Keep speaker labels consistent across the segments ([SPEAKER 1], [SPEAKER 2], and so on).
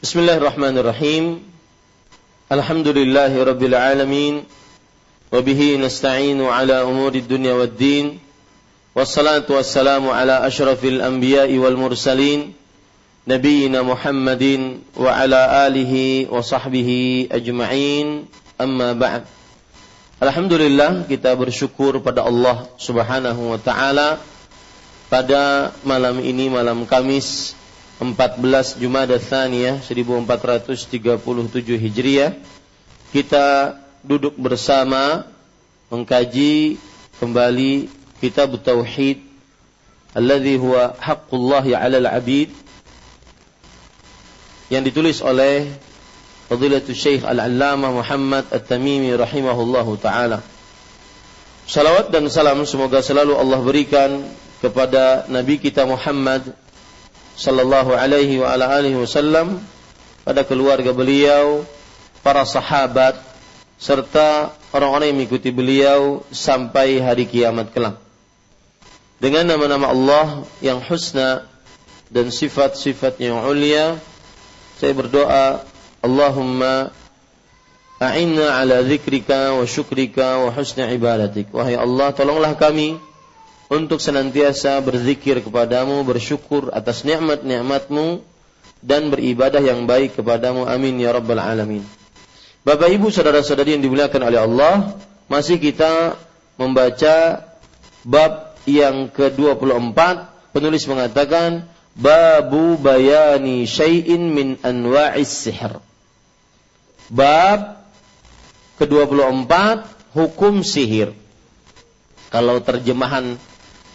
[SPEAKER 1] Bismillahirrahmanirrahim. Alhamdulillahi rabbil alamin. Wabihi nasta'inu ala umuri dunya wad din. Wassalatu wassalamu ala ashrafil anbiya'i wal mursalin. Nabiyyina Muhammadin wa ala alihi wa sahbihi ajma'in. Amma ba'd. Alhamdulillah kita bersyukur pada Allah Subhanahu wa taala pada malam ini malam Kamis 14 Jumada Tsaniyah 1437 Hijriah kita duduk bersama mengkaji kembali kitab tauhid alladhi huwa haqqullah 'alal 'abid yang ditulis oleh Fadilatul Syekh Al-Allamah Muhammad At-Tamimi rahimahullahu taala. Salawat dan salam semoga selalu Allah berikan kepada Nabi kita Muhammad sallallahu alaihi wa ala alihi wasallam pada keluarga beliau, para sahabat serta orang-orang yang mengikuti beliau sampai hari kiamat kelak. Dengan nama-nama Allah yang husna dan sifat-sifat yang ulia, saya berdoa, Allahumma a'inna ala zikrika wa syukrika wa husna ibadatik. Wahai Allah, tolonglah kami untuk senantiasa berzikir kepadamu, bersyukur atas nikmat-nikmatmu dan beribadah yang baik kepadamu. Amin ya rabbal alamin. Bapak Ibu saudara-saudari yang dimuliakan oleh Allah, masih kita membaca bab yang ke-24. Penulis mengatakan babu bayani syai'in min anwa'is sihr. Bab ke-24 hukum sihir. Kalau terjemahan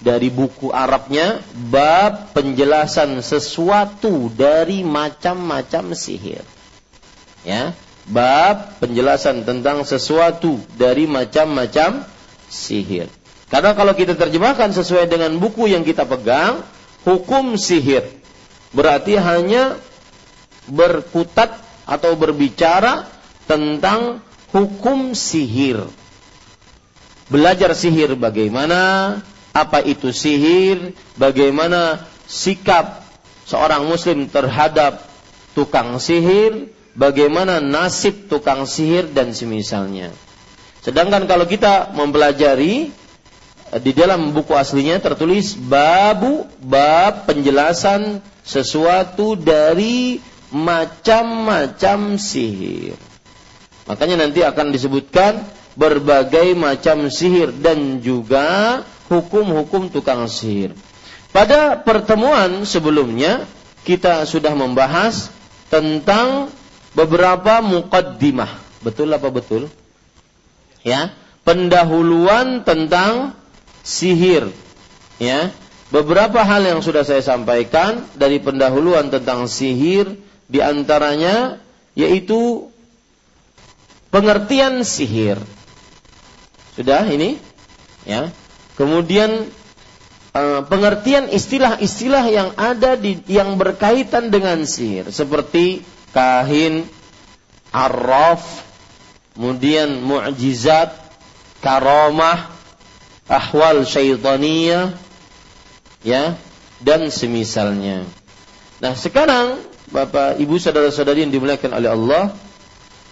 [SPEAKER 1] dari buku Arabnya bab penjelasan sesuatu dari macam-macam sihir. Ya, bab penjelasan tentang sesuatu dari macam-macam sihir. Karena kalau kita terjemahkan sesuai dengan buku yang kita pegang, hukum sihir berarti hanya berkutat atau berbicara tentang hukum sihir. Belajar sihir bagaimana, apa itu sihir, bagaimana sikap seorang muslim terhadap tukang sihir, bagaimana nasib tukang sihir dan semisalnya. Sedangkan kalau kita mempelajari di dalam buku aslinya tertulis babu bab penjelasan sesuatu dari macam-macam sihir. Makanya nanti akan disebutkan berbagai macam sihir dan juga hukum-hukum tukang sihir. Pada pertemuan sebelumnya kita sudah membahas tentang beberapa muqaddimah. Betul apa betul? Ya, pendahuluan tentang sihir. Ya, beberapa hal yang sudah saya sampaikan dari pendahuluan tentang sihir di antaranya yaitu pengertian sihir. Sudah ini? Ya. Kemudian uh, pengertian istilah-istilah yang ada di yang berkaitan dengan sihir seperti kahin, arraf, kemudian mukjizat, karamah, ahwal syaitaniyah, ya, dan semisalnya. Nah, sekarang Bapak, Ibu, saudara-saudari yang dimuliakan oleh Allah,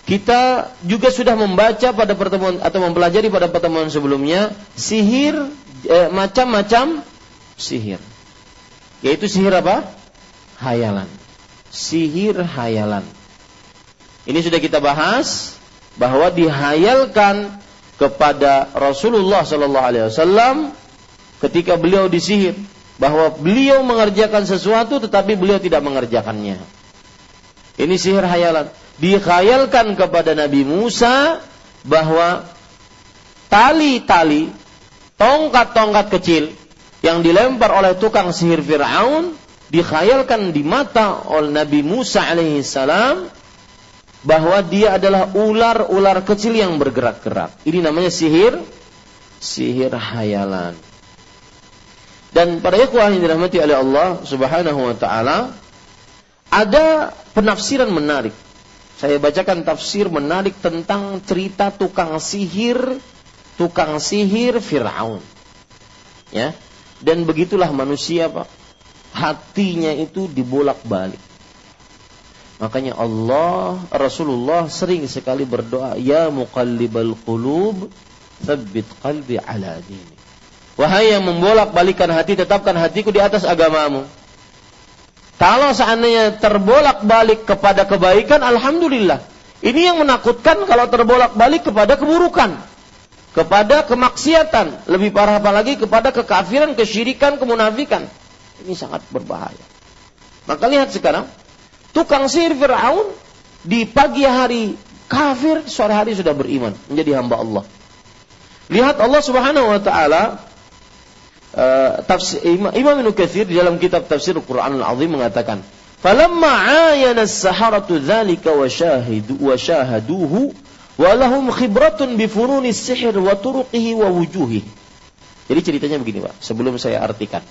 [SPEAKER 1] kita juga sudah membaca pada pertemuan atau mempelajari pada pertemuan sebelumnya sihir eh, macam-macam sihir. Yaitu sihir apa? Hayalan. Sihir hayalan. Ini sudah kita bahas bahwa dihayalkan kepada Rasulullah Sallallahu Alaihi Wasallam ketika beliau disihir bahwa beliau mengerjakan sesuatu tetapi beliau tidak mengerjakannya. Ini sihir hayalan dikhayalkan kepada Nabi Musa bahwa tali-tali tongkat-tongkat kecil yang dilempar oleh tukang sihir Fir'aun dikhayalkan di mata oleh Nabi Musa alaihissalam bahwa dia adalah ular-ular kecil yang bergerak-gerak. Ini namanya sihir, sihir hayalan. Dan pada ikhwah yang dirahmati oleh Allah Subhanahu wa taala ada penafsiran menarik saya bacakan tafsir menarik tentang cerita tukang sihir, tukang sihir Firaun. Ya. Dan begitulah manusia, Pak. Hatinya itu dibolak-balik. Makanya Allah Rasulullah sering sekali berdoa, "Ya muqallibal qulub, tsabbit qalbi ala dini." Wahai yang membolak-balikan hati, tetapkan hatiku di atas agamamu. Kalau seandainya terbolak-balik kepada kebaikan, alhamdulillah. Ini yang menakutkan kalau terbolak-balik kepada keburukan, kepada kemaksiatan, lebih parah apalagi kepada kekafiran, kesyirikan, kemunafikan. Ini sangat berbahaya. Maka lihat sekarang, tukang sihir Fir'aun di pagi hari kafir, sore hari sudah beriman, menjadi hamba Allah. Lihat Allah Subhanahu wa taala uh, tafsir Imam, Ibnu Katsir di dalam kitab tafsir Al-Qur'an Al-Azim mengatakan, "Falamma 'ayana as-saharatu dzalika wa syahidu wa syahaduhu wa lahum khibratun bi fununi sihir wa turuqihi wa wujuhihi." Jadi ceritanya begini, Pak, sebelum saya artikan.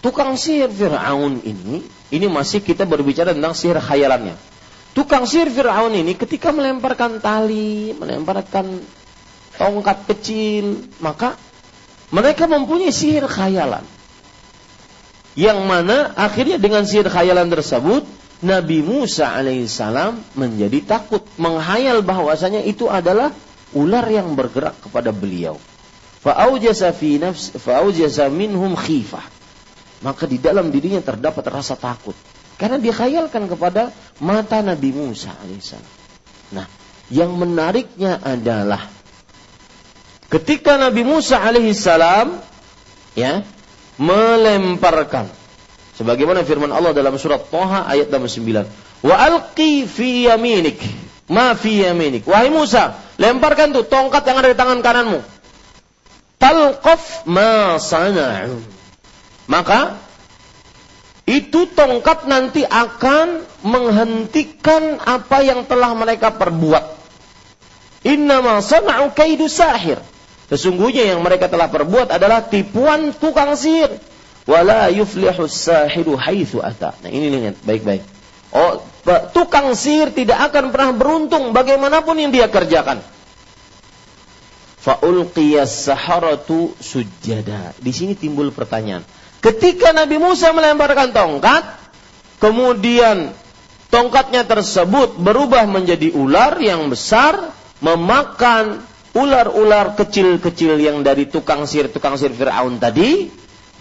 [SPEAKER 1] Tukang sihir Fir'aun ini, ini masih kita berbicara tentang sihir khayalannya. Tukang sihir Fir'aun ini ketika melemparkan tali, melemparkan tongkat kecil, maka mereka mempunyai sihir khayalan. Yang mana akhirnya dengan sihir khayalan tersebut, Nabi Musa alaihissalam menjadi takut, menghayal bahwasanya itu adalah ular yang bergerak kepada beliau. Fa'aujasa minhum khifah maka di dalam dirinya terdapat rasa takut karena dia khayalkan kepada mata Nabi Musa alaihissalam. Nah, yang menariknya adalah ketika Nabi Musa alaihissalam ya melemparkan. Sebagaimana firman Allah dalam surat Toha ayat 9 wa alqi fi yaminik. Ma fi yaminik. Wahai Musa lemparkan tuh tongkat yang ada di tangan kananmu. Talqaf ma sana'u. Maka itu tongkat nanti akan menghentikan apa yang telah mereka perbuat. Innama sana'u kaidu sahir. Sesungguhnya yang mereka telah perbuat adalah tipuan tukang sihir. Wala yuflihu sahiru haitsu ata. Nah ini lihat baik-baik. Oh, tukang sihir tidak akan pernah beruntung bagaimanapun yang dia kerjakan. Faulqiyas saharatu sujada. Di sini timbul pertanyaan. Ketika Nabi Musa melemparkan tongkat, kemudian tongkatnya tersebut berubah menjadi ular yang besar, memakan ular-ular kecil-kecil yang dari tukang sihir tukang sihir Fir'aun tadi,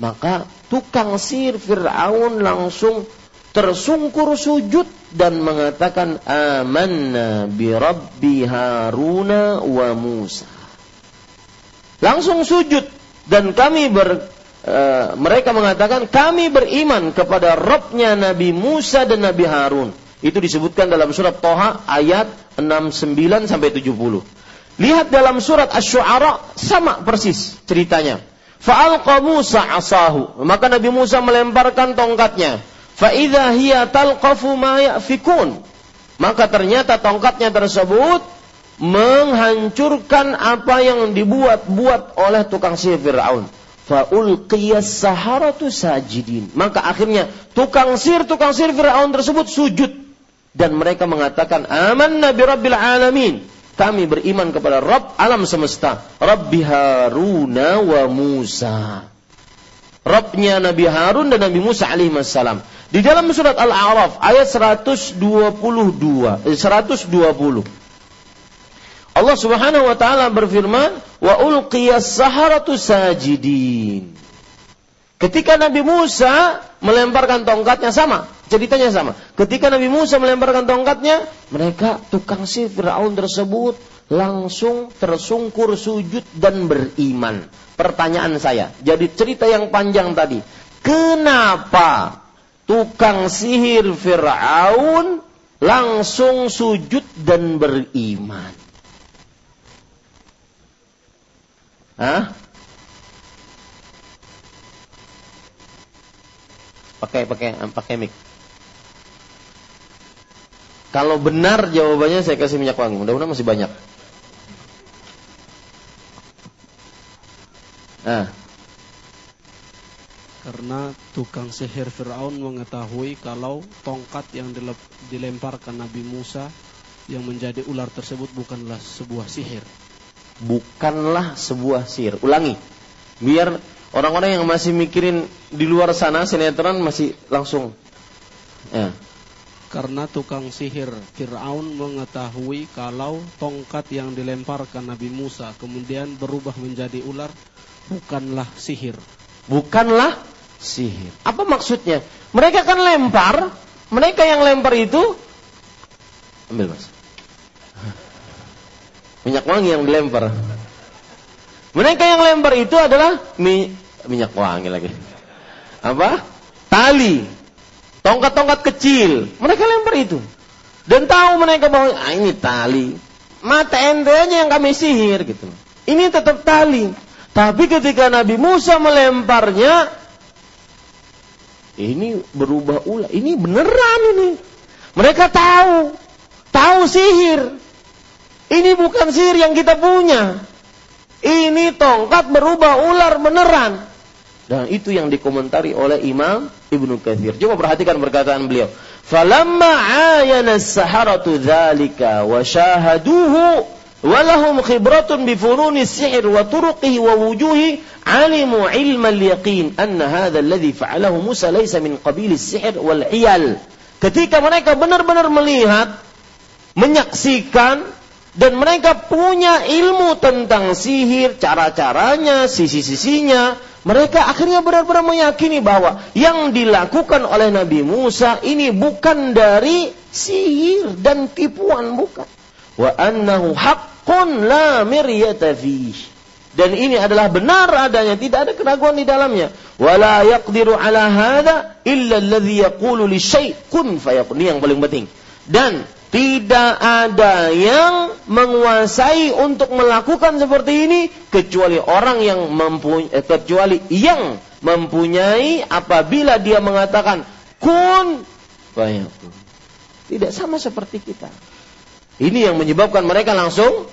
[SPEAKER 1] maka tukang sihir Fir'aun langsung tersungkur sujud dan mengatakan amanna bi rabbi Haruna wa Musa. Langsung sujud dan kami ber, Eh, mereka mengatakan kami beriman kepada Robnya Nabi Musa dan Nabi Harun. Itu disebutkan dalam surat Toha ayat 69 sampai 70. Lihat dalam surat Asy-Syu'ara sama persis ceritanya. Fa'alqa Musa asahu. Maka Nabi Musa melemparkan tongkatnya. Fa'idha hiya talqafu ma ya'fikun. Maka ternyata tongkatnya tersebut menghancurkan apa yang dibuat-buat oleh tukang sihir Fir'aun faulqiyas saharatu sajidin. Maka akhirnya tukang sir tukang sir Firaun tersebut sujud dan mereka mengatakan aman nabi rabbil alamin. Kami beriman kepada Rabb alam semesta, Rabbi Haruna wa Musa. Rabbnya Nabi Harun dan Nabi Musa alaihi salam. Di dalam surat Al-A'raf ayat 122, 120. Allah Subhanahu wa taala berfirman, "Wa ulqiyas saharatu sajidin." Ketika Nabi Musa melemparkan tongkatnya sama, ceritanya sama. Ketika Nabi Musa melemparkan tongkatnya, mereka tukang sihir Firaun tersebut langsung tersungkur sujud dan beriman. Pertanyaan saya, jadi cerita yang panjang tadi, kenapa tukang sihir Firaun langsung sujud dan beriman? Hah? Pakai pakai pakai mic. Kalau benar jawabannya saya kasih minyak wangi. Mudah-mudahan masih banyak.
[SPEAKER 2] Nah. Karena tukang sihir Fir'aun mengetahui kalau tongkat yang dilemparkan Nabi Musa yang menjadi ular tersebut bukanlah sebuah sihir
[SPEAKER 1] bukanlah sebuah sihir. Ulangi. Biar orang-orang yang masih mikirin di luar sana sinetron masih langsung. Ya.
[SPEAKER 2] Karena tukang sihir Fir'aun mengetahui kalau tongkat yang dilemparkan Nabi Musa kemudian berubah menjadi ular bukanlah sihir.
[SPEAKER 1] Bukanlah sihir. Apa maksudnya? Mereka kan lempar, mereka yang lempar itu ambil Mas. Minyak wangi yang dilempar. Mereka yang lempar itu adalah mi, minyak wangi lagi. Apa? Tali Tongkat-tongkat kecil, mereka lempar itu. Dan tahu mereka bahwa ah, ini tali. Mata ente yang kami sihir gitu. Ini tetap tali. Tapi ketika Nabi Musa melemparnya, ini berubah ulah. Ini beneran ini. Mereka tahu, tahu sihir. Ini bukan sihir yang kita punya. Ini tongkat berubah ular beneran. Dan itu yang dikomentari oleh Imam Ibnu Katsir. Coba perhatikan perkataan beliau. Falamma ayana as-saharatu dzalika wa syahaduhu wa turuqihi wa wujuhi alimu ilma al-yaqin anna hadha alladhi fa'alahu Musa laysa min qabil as-sihr wal iyal. Ketika mereka benar-benar melihat menyaksikan dan mereka punya ilmu tentang sihir, cara-caranya, sisi-sisinya, mereka akhirnya benar-benar meyakini bahwa yang dilakukan oleh Nabi Musa ini bukan dari sihir dan tipuan bukan. Wa annahu haqqun la miryata Dan ini adalah benar adanya, tidak ada keraguan di dalamnya. Wala yaqdiru ala hadha illa alladhi yaqulu li syai' kun fayakun. Ini yang paling penting. Dan tidak ada yang menguasai untuk melakukan seperti ini kecuali orang yang mempunyai eh, kecuali yang mempunyai apabila dia mengatakan kun fayakun. Tidak sama seperti kita. Ini yang menyebabkan mereka langsung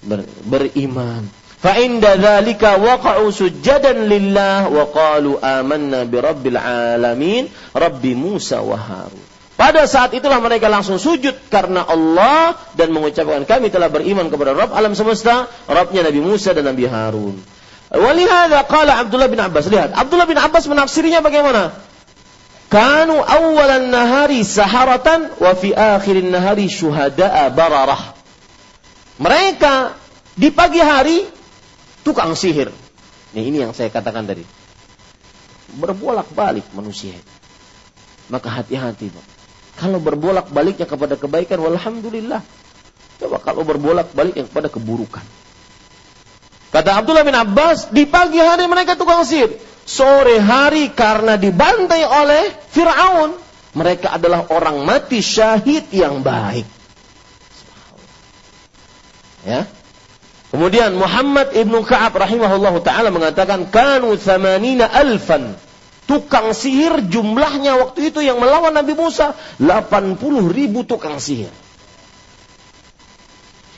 [SPEAKER 1] ber, beriman. Fa inda dzalika waqa'u sujadan lillah wa qalu amanna bi rabbil alamin rabbi Musa wa Harun. Pada saat itulah mereka langsung sujud karena Allah dan mengucapkan kami telah beriman kepada Rabb alam semesta, Rabbnya Nabi Musa dan Nabi Harun. Walihada qala Abdullah bin Abbas. Lihat, Abdullah bin Abbas menafsirinya bagaimana? Kanu awalan nahari saharatan wa fi akhirin nahari syuhada'a bararah. Mereka di pagi hari tukang sihir. Nih, ini yang saya katakan tadi. Berbolak-balik manusia. Maka hati-hati, Pak. Kalau berbolak baliknya kepada kebaikan, walhamdulillah. Coba kalau berbolak baliknya kepada keburukan. Kata Abdullah bin Abbas, di pagi hari mereka tukang sihir. Sore hari karena dibantai oleh Fir'aun. Mereka adalah orang mati syahid yang baik. Ya. Kemudian Muhammad ibnu Ka'ab rahimahullah ta'ala mengatakan, Kanu thamanina alfan tukang sihir jumlahnya waktu itu yang melawan Nabi Musa 80 ribu tukang sihir.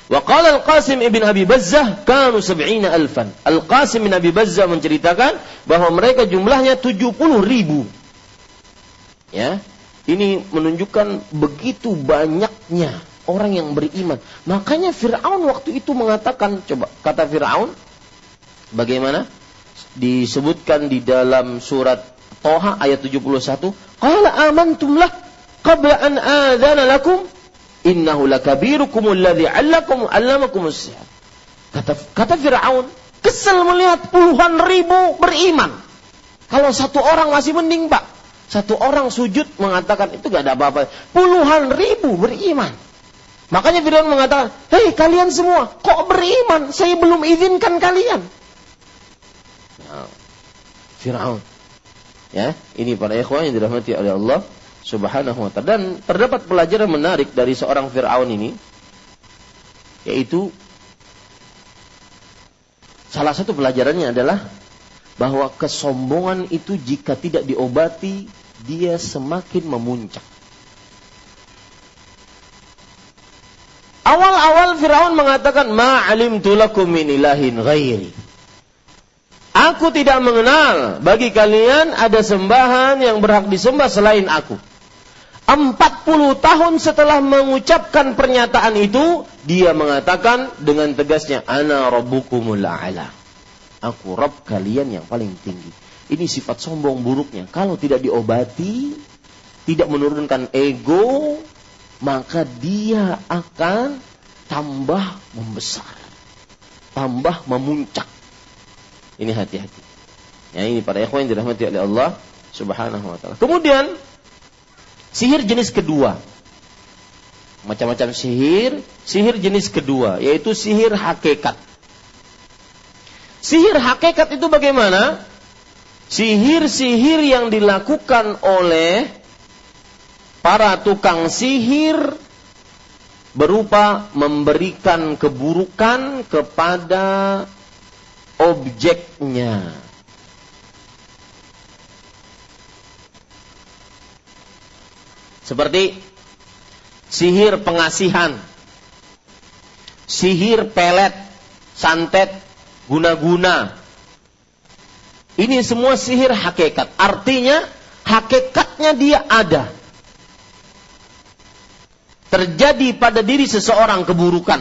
[SPEAKER 1] Wa qala Al-Qasim ibn Abi Bazzah kanu sab'ina alfan. Al-Qasim bin Abi Bazzah menceritakan bahwa mereka jumlahnya 70 ribu. Ya, ini menunjukkan begitu banyaknya orang yang beriman. Makanya Fir'aun waktu itu mengatakan, coba kata Fir'aun, bagaimana? Disebutkan di dalam surat Toha ayat 71, "Qala amantum lah qabla an adzana lakum innahu lakabirukum alladhi 'allakum 'allamakum sihr." Kata kata Firaun, kesel melihat puluhan ribu beriman. Kalau satu orang masih mending, Pak. Satu orang sujud mengatakan itu gak ada apa-apa. Puluhan ribu beriman. Makanya Firaun mengatakan, "Hei kalian semua, kok beriman? Saya belum izinkan kalian." Nah, Firaun Ya, ini para ikhwan yang dirahmati oleh Allah Subhanahu wa taala. Dan terdapat pelajaran menarik dari seorang Firaun ini yaitu salah satu pelajarannya adalah bahwa kesombongan itu jika tidak diobati dia semakin memuncak. Awal-awal Firaun mengatakan ma'alim tulakum min ilahin ghairi. Aku tidak mengenal bagi kalian ada sembahan yang berhak disembah selain aku. 40 tahun setelah mengucapkan pernyataan itu, dia mengatakan dengan tegasnya, Ana rabbukumul a'la. Aku Rabb kalian yang paling tinggi. Ini sifat sombong buruknya. Kalau tidak diobati, tidak menurunkan ego, maka dia akan tambah membesar, tambah memuncak. Ini hati-hati. Ya ini para ikhwan yang dirahmati oleh Allah Subhanahu wa taala. Kemudian sihir jenis kedua. Macam-macam sihir, sihir jenis kedua yaitu sihir hakikat. Sihir hakikat itu bagaimana? Sihir-sihir yang dilakukan oleh para tukang sihir berupa memberikan keburukan kepada objeknya. Seperti sihir pengasihan, sihir pelet, santet, guna-guna. Ini semua sihir hakikat. Artinya hakikatnya dia ada terjadi pada diri seseorang keburukan,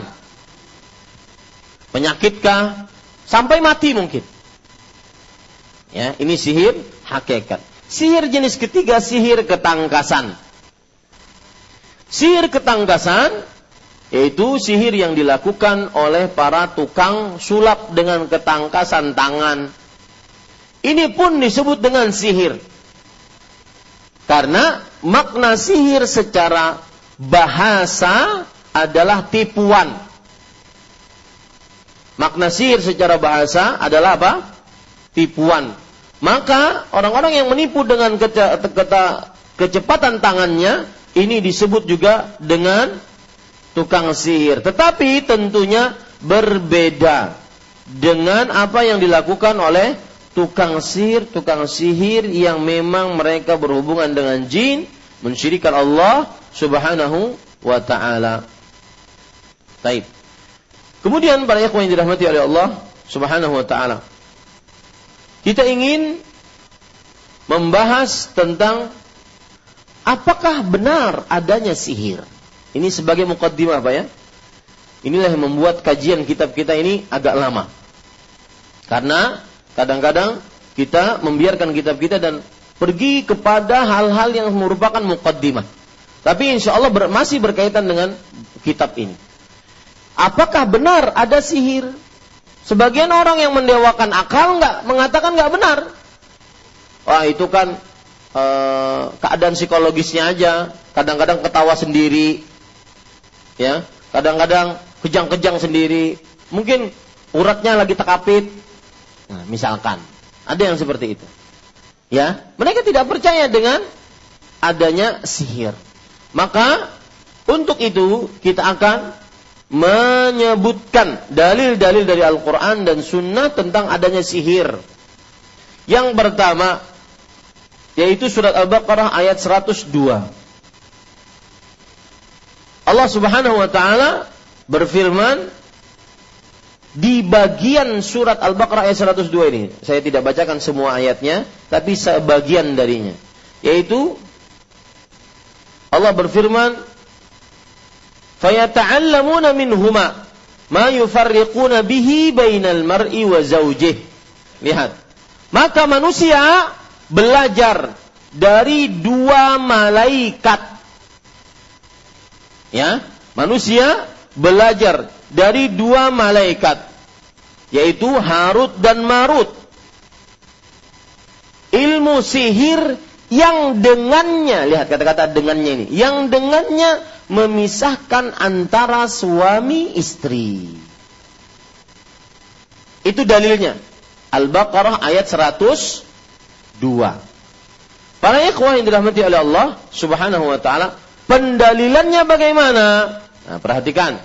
[SPEAKER 1] penyakitkah, sampai mati mungkin. Ya, ini sihir hakikat. Sihir jenis ketiga sihir ketangkasan. Sihir ketangkasan yaitu sihir yang dilakukan oleh para tukang sulap dengan ketangkasan tangan. Ini pun disebut dengan sihir. Karena makna sihir secara bahasa adalah tipuan. Makna sihir secara bahasa adalah apa? Tipuan. Maka orang-orang yang menipu dengan kece kecepatan tangannya ini disebut juga dengan tukang sihir. Tetapi tentunya berbeda dengan apa yang dilakukan oleh tukang sihir, tukang sihir yang memang mereka berhubungan dengan jin, mensyirikan Allah Subhanahu wa taala. Baik. Kemudian para ikhwan yang dirahmati oleh Allah Subhanahu wa taala. Kita ingin membahas tentang apakah benar adanya sihir. Ini sebagai mukaddimah Pak ya. Inilah yang membuat kajian kitab kita ini agak lama. Karena kadang-kadang kita membiarkan kitab kita dan pergi kepada hal-hal yang merupakan mukaddimah. Tapi insya Allah masih berkaitan dengan kitab ini. Apakah benar ada sihir? Sebagian orang yang mendewakan akal nggak mengatakan nggak benar. Wah itu kan e, keadaan psikologisnya aja. Kadang-kadang ketawa sendiri, ya. Kadang-kadang kejang-kejang sendiri. Mungkin uratnya lagi tekapit. Nah, misalkan ada yang seperti itu. Ya, mereka tidak percaya dengan adanya sihir. Maka untuk itu kita akan menyebutkan dalil-dalil dari Al-Quran dan Sunnah tentang adanya sihir. Yang pertama yaitu surat Al-Baqarah ayat 102. Allah Subhanahu wa taala berfirman di bagian surat Al-Baqarah ayat 102 ini. Saya tidak bacakan semua ayatnya, tapi sebagian darinya. Yaitu Allah berfirman, "Fayata'allamuna minhuma ma yufarriquna bihi bainal mar'i wa zawjih." Lihat. Maka manusia belajar dari dua malaikat. Ya, manusia belajar dari dua malaikat yaitu Harut dan Marut. Ilmu sihir yang dengannya, lihat kata-kata dengannya ini, yang dengannya memisahkan antara suami istri. Itu dalilnya. Al-Baqarah ayat 102. Para ikhwah yang dirahmati oleh Allah Subhanahu wa taala, pendalilannya bagaimana? Nah, perhatikan.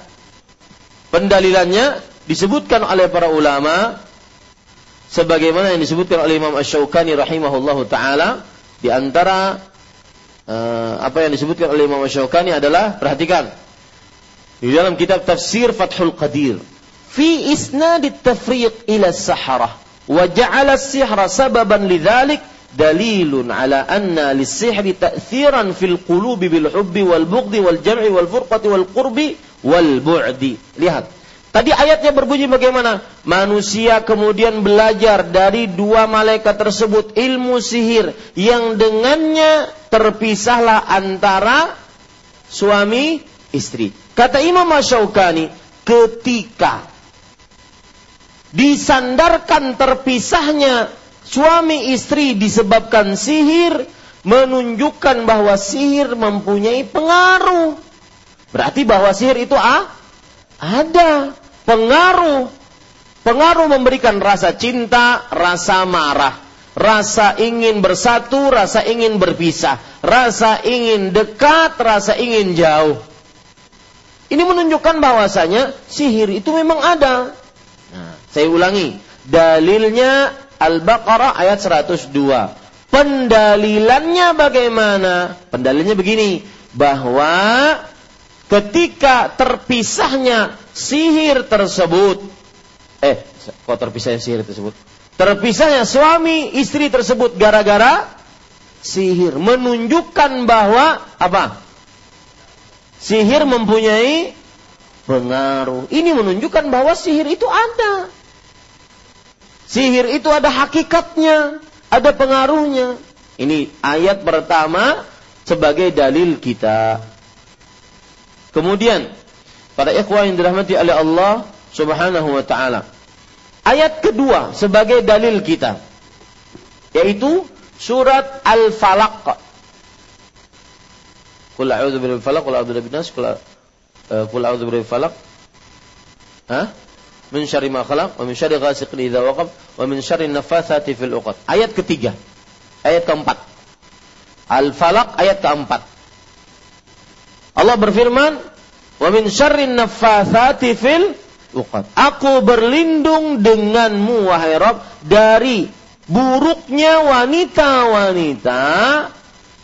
[SPEAKER 1] Pendalilannya disebutkan oleh para ulama sebagaimana yang disebutkan oleh Imam Asy-Syaukani rahimahullahu taala di antara apa yang disebutkan oleh Imam Syaukani adalah perhatikan. Di dalam kitab tafsir Fathul Qadir. Fi isnad tafriq ila saharah. Wa ja'ala sihra sababan lidzalik dalilun ala anna lis-sihri ta'thiran fil qulubi bil hubbi wal bughdi wal jam'i wal furqati wal qurbi wal bu'di. Lihat Tadi ayatnya berbunyi bagaimana? Manusia kemudian belajar dari dua malaikat tersebut ilmu sihir yang dengannya terpisahlah antara suami istri. Kata Imam Asyaukani, ketika disandarkan terpisahnya suami istri disebabkan sihir, menunjukkan bahwa sihir mempunyai pengaruh. Berarti bahwa sihir itu ah, ada pengaruh. Pengaruh memberikan rasa cinta, rasa marah, rasa ingin bersatu, rasa ingin berpisah, rasa ingin dekat, rasa ingin jauh. Ini menunjukkan bahwasanya sihir itu memang ada. Nah, saya ulangi, dalilnya Al-Baqarah ayat 102. Pendalilannya bagaimana? Pendalilannya begini, bahwa ketika terpisahnya sihir tersebut, eh, kok terpisahnya sihir tersebut? Terpisahnya suami istri tersebut gara-gara sihir menunjukkan bahwa apa? Sihir mempunyai pengaruh. Ini menunjukkan bahwa sihir itu ada. Sihir itu ada hakikatnya ada pengaruhnya. Ini ayat pertama sebagai dalil kita. Kemudian, para ikhwah yang dirahmati oleh Allah Subhanahu wa taala. Ayat kedua sebagai dalil kita yaitu surat Al-Falaq. Qul a'udzu birabbil falaq, qul a'udzu birabbin nas, qul eh, a'udzu birabbil falaq. Hah? min syarri ma khalaq wa min syarri ghasiqin idza waqab wa min syarri nafathati fil uqad. Ayat ketiga. Ayat keempat. Al-Falaq ayat keempat. Allah berfirman, "Wa min syarri nafathati fil uqad." Aku berlindung denganmu wahai Rabb dari buruknya wanita-wanita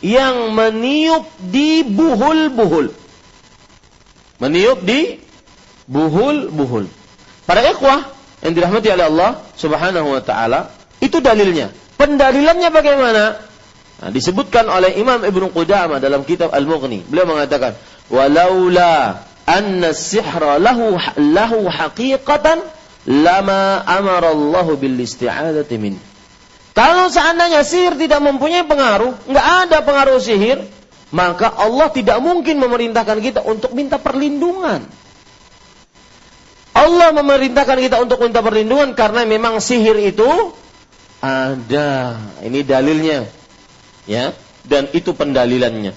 [SPEAKER 1] yang meniup di buhul-buhul. Meniup di buhul-buhul. Para ikhwah yang dirahmati oleh Allah Subhanahu wa taala, itu dalilnya. Pendalilannya bagaimana? Nah, disebutkan oleh Imam Ibnu Qudamah dalam kitab Al-Mughni. Beliau mengatakan, "Walaula anna sihra lahu lahu haqiqatan lama amara Allah bil isti'adati min." Kalau seandainya sihir tidak mempunyai pengaruh, nggak ada pengaruh sihir, maka Allah tidak mungkin memerintahkan kita untuk minta perlindungan. Allah memerintahkan kita untuk minta perlindungan karena memang sihir itu ada. Ini dalilnya. Ya, dan itu pendalilannya.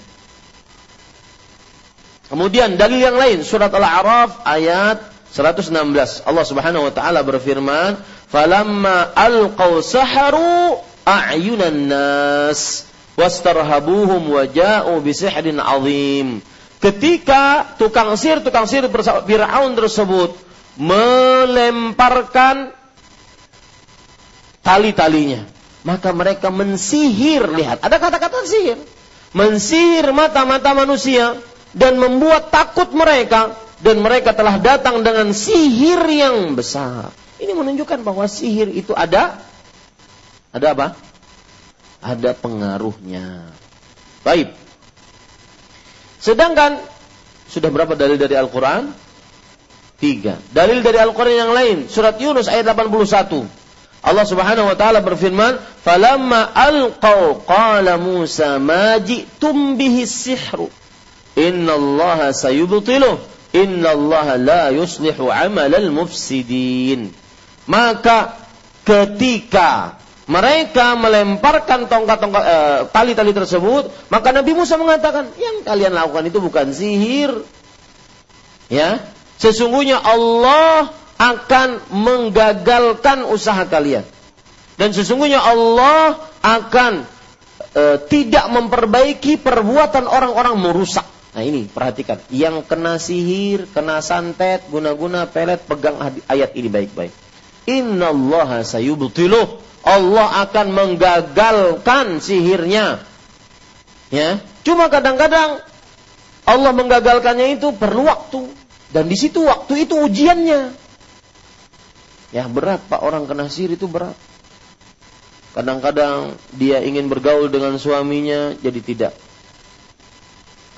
[SPEAKER 1] Kemudian dalil yang lain surat Al-A'raf ayat 116. Allah Subhanahu wa taala berfirman, "Falamma alqaw saharu a'yunan nas wastarhabuhum wa ja'u bisihrin 'azim." Ketika tukang sihir tukang sihir Firaun tersebut melemparkan tali-talinya. Maka mereka mensihir, lihat, ada kata-kata sihir. Mensihir mata-mata manusia dan membuat takut mereka dan mereka telah datang dengan sihir yang besar. Ini menunjukkan bahwa sihir itu ada ada apa? Ada pengaruhnya. Baik. Sedangkan sudah berapa dalil dari Al-Qur'an? Tiga. Dalil dari Al-Quran yang lain. Surat Yunus ayat 81. Allah subhanahu wa ta'ala berfirman, Falamma alqaw qala Musa ma ji'tum bihi sihru. Inna Allah sayubtiluh. Inna Allah la yuslihu amal al-mufsidin. Maka ketika mereka melemparkan tongkat-tongkat eh, tali-tali tersebut, maka Nabi Musa mengatakan, yang kalian lakukan itu bukan sihir. Ya, Sesungguhnya Allah akan menggagalkan usaha kalian. Dan sesungguhnya Allah akan e, tidak memperbaiki perbuatan orang-orang merusak. Nah ini perhatikan, yang kena sihir, kena santet, guna-guna pelet, pegang ayat ini baik-baik. Inna Allah sayubtiluh. Allah akan menggagalkan sihirnya. Ya, cuma kadang-kadang Allah menggagalkannya itu perlu waktu. Dan di situ waktu itu ujiannya. Ya berat Pak orang kena sihir itu berat. Kadang-kadang dia ingin bergaul dengan suaminya jadi tidak.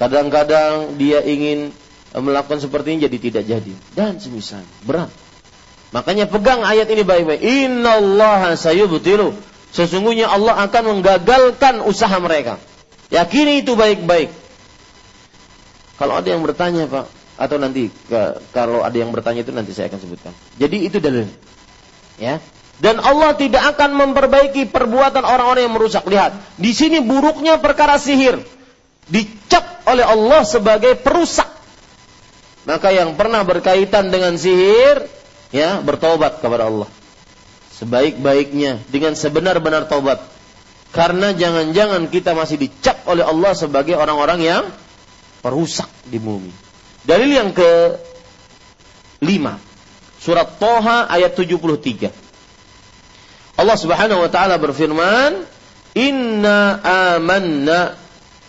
[SPEAKER 1] Kadang-kadang dia ingin melakukan seperti ini jadi tidak jadi. Dan semisal berat. Makanya pegang ayat ini baik-baik. Innallaha sayubtilu. Sesungguhnya Allah akan menggagalkan usaha mereka. Yakini itu baik-baik. Kalau ada yang bertanya, Pak, atau nanti ke, kalau ada yang bertanya itu nanti saya akan sebutkan. Jadi itu dalil. Ya. Dan Allah tidak akan memperbaiki perbuatan orang-orang yang merusak. Lihat, di sini buruknya perkara sihir. Dicap oleh Allah sebagai perusak. Maka yang pernah berkaitan dengan sihir, ya bertobat kepada Allah. Sebaik-baiknya dengan sebenar-benar tobat. Karena jangan-jangan kita masih dicap oleh Allah sebagai orang-orang yang perusak di bumi. Dalil yang ke lima. Surat Toha ayat 73. Allah Subhanahu wa taala berfirman, "Inna amanna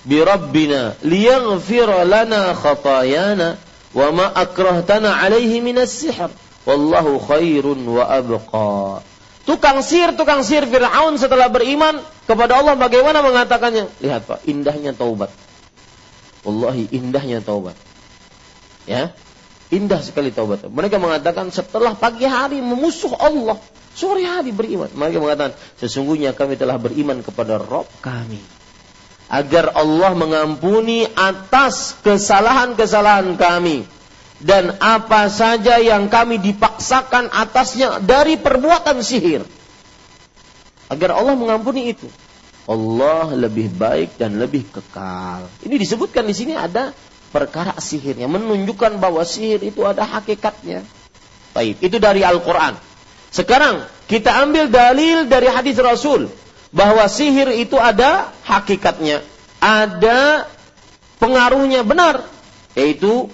[SPEAKER 1] bi rabbina liyaghfir lana khatayana wa ma akrahtana alaihi minas sihr wallahu khairun wa abqa." Tukang sihir, tukang sihir Fir'aun setelah beriman kepada Allah bagaimana mengatakannya? Lihat Pak, indahnya taubat. Wallahi indahnya taubat. Ya, indah sekali taubat. Mereka mengatakan setelah pagi hari memusuh Allah, Sore hari beriman. Mereka mengatakan, sesungguhnya kami telah beriman kepada Rob kami. Agar Allah mengampuni atas kesalahan-kesalahan kami. Dan apa saja yang kami dipaksakan atasnya dari perbuatan sihir. Agar Allah mengampuni itu. Allah lebih baik dan lebih kekal. Ini disebutkan di sini ada perkara sihirnya. Menunjukkan bahwa sihir itu ada hakikatnya. Baik, itu dari Al-Quran. Sekarang kita ambil dalil dari hadis Rasul bahwa sihir itu ada hakikatnya, ada pengaruhnya benar, yaitu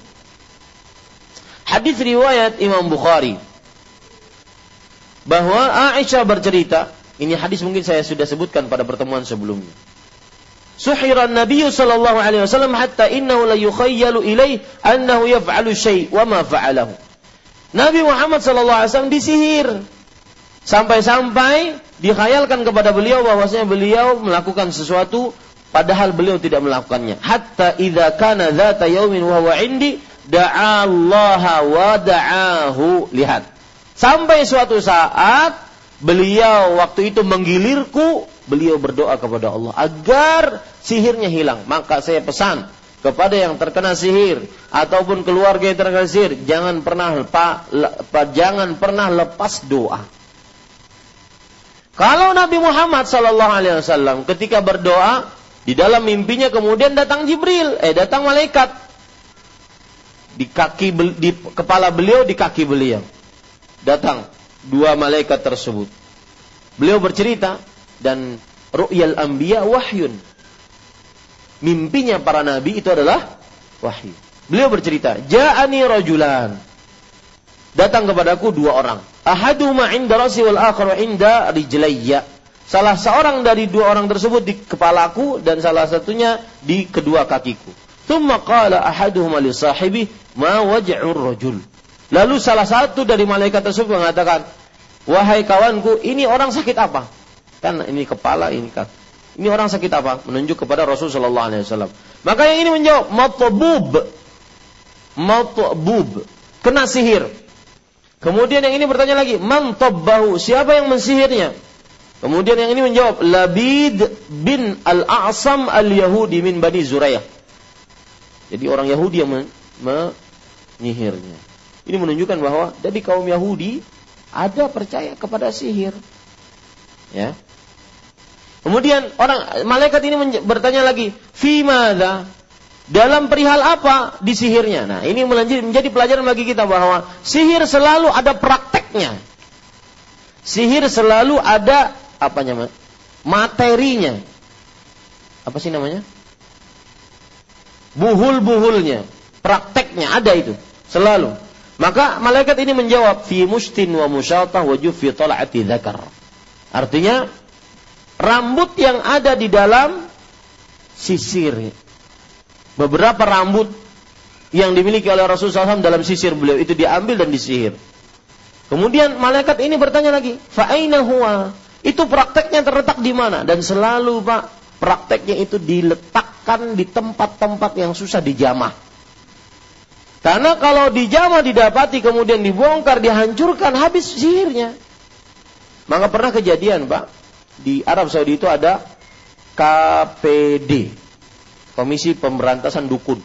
[SPEAKER 1] hadis riwayat Imam Bukhari bahwa Aisyah bercerita, ini hadis mungkin saya sudah sebutkan pada pertemuan sebelumnya. Suhiran Nabi sallallahu alaihi wasallam hatta innahu la yukhayyalu ilaih annahu yaf'alu syai' wa ma fa'alahu. Nabi Muhammad SAW disihir. Sampai-sampai dikhayalkan kepada beliau bahwasanya beliau melakukan sesuatu padahal beliau tidak melakukannya. Hatta idza kana dzata yaumin wa huwa indi da'a Allah wa da'ahu. Lihat. Sampai suatu saat beliau waktu itu menggilirku, beliau berdoa kepada Allah agar sihirnya hilang. Maka saya pesan kepada yang terkena sihir ataupun keluarga yang terkena sihir, jangan pernah lepas, jangan pernah lepas doa. Kalau Nabi Muhammad Sallallahu Alaihi Wasallam ketika berdoa di dalam mimpinya kemudian datang Jibril, eh datang malaikat di kaki di kepala beliau di kaki beliau datang dua malaikat tersebut. Beliau bercerita dan ru'yal anbiya wahyun mimpinya para nabi itu adalah wahyu. Beliau bercerita, "Ja'ani rajulan." Datang kepadaku dua orang. Ahaduma inda rasi wal akhar inda rijlayya. Salah seorang dari dua orang tersebut di kepalaku dan salah satunya di kedua kakiku. Thumma qala ahaduhuma li sahibi ma waj'ur rajul. Lalu salah satu dari malaikat tersebut mengatakan, "Wahai kawanku, ini orang sakit apa?" Kan ini kepala, ini kaki. Ini orang sakit apa? Menunjuk kepada Rasul Shallallahu Alaihi Wasallam. Maka yang ini menjawab, matbub, matbub, kena sihir. Kemudian yang ini bertanya lagi, man tabbahu, siapa yang mensihirnya? Kemudian yang ini menjawab, Labid bin al-A'sam al-Yahudi min Bani Zurayah. Jadi orang Yahudi yang menyihirnya. Ini menunjukkan bahwa dari kaum Yahudi ada percaya kepada sihir. Ya. Kemudian orang malaikat ini bertanya lagi, "Fimada?" Dalam perihal apa disihirnya? Nah, ini menjadi pelajaran bagi kita bahwa sihir selalu ada prakteknya. Sihir selalu ada apa namanya? Materinya. Apa sih namanya? Buhul-buhulnya, prakteknya ada itu, selalu. Maka malaikat ini menjawab fi mustin wa musyatah wa fi tal'ati dzakar. Artinya rambut yang ada di dalam sisir. Beberapa rambut yang dimiliki oleh Rasulullah SAW dalam sisir beliau itu diambil dan disihir. Kemudian malaikat ini bertanya lagi, fa'aina huwa? Itu prakteknya terletak di mana? Dan selalu Pak, prakteknya itu diletakkan di tempat-tempat yang susah dijamah. Karena kalau dijamah didapati kemudian dibongkar, dihancurkan, habis sihirnya. Maka pernah kejadian Pak, di Arab Saudi itu ada KPD, Komisi Pemberantasan Dukun.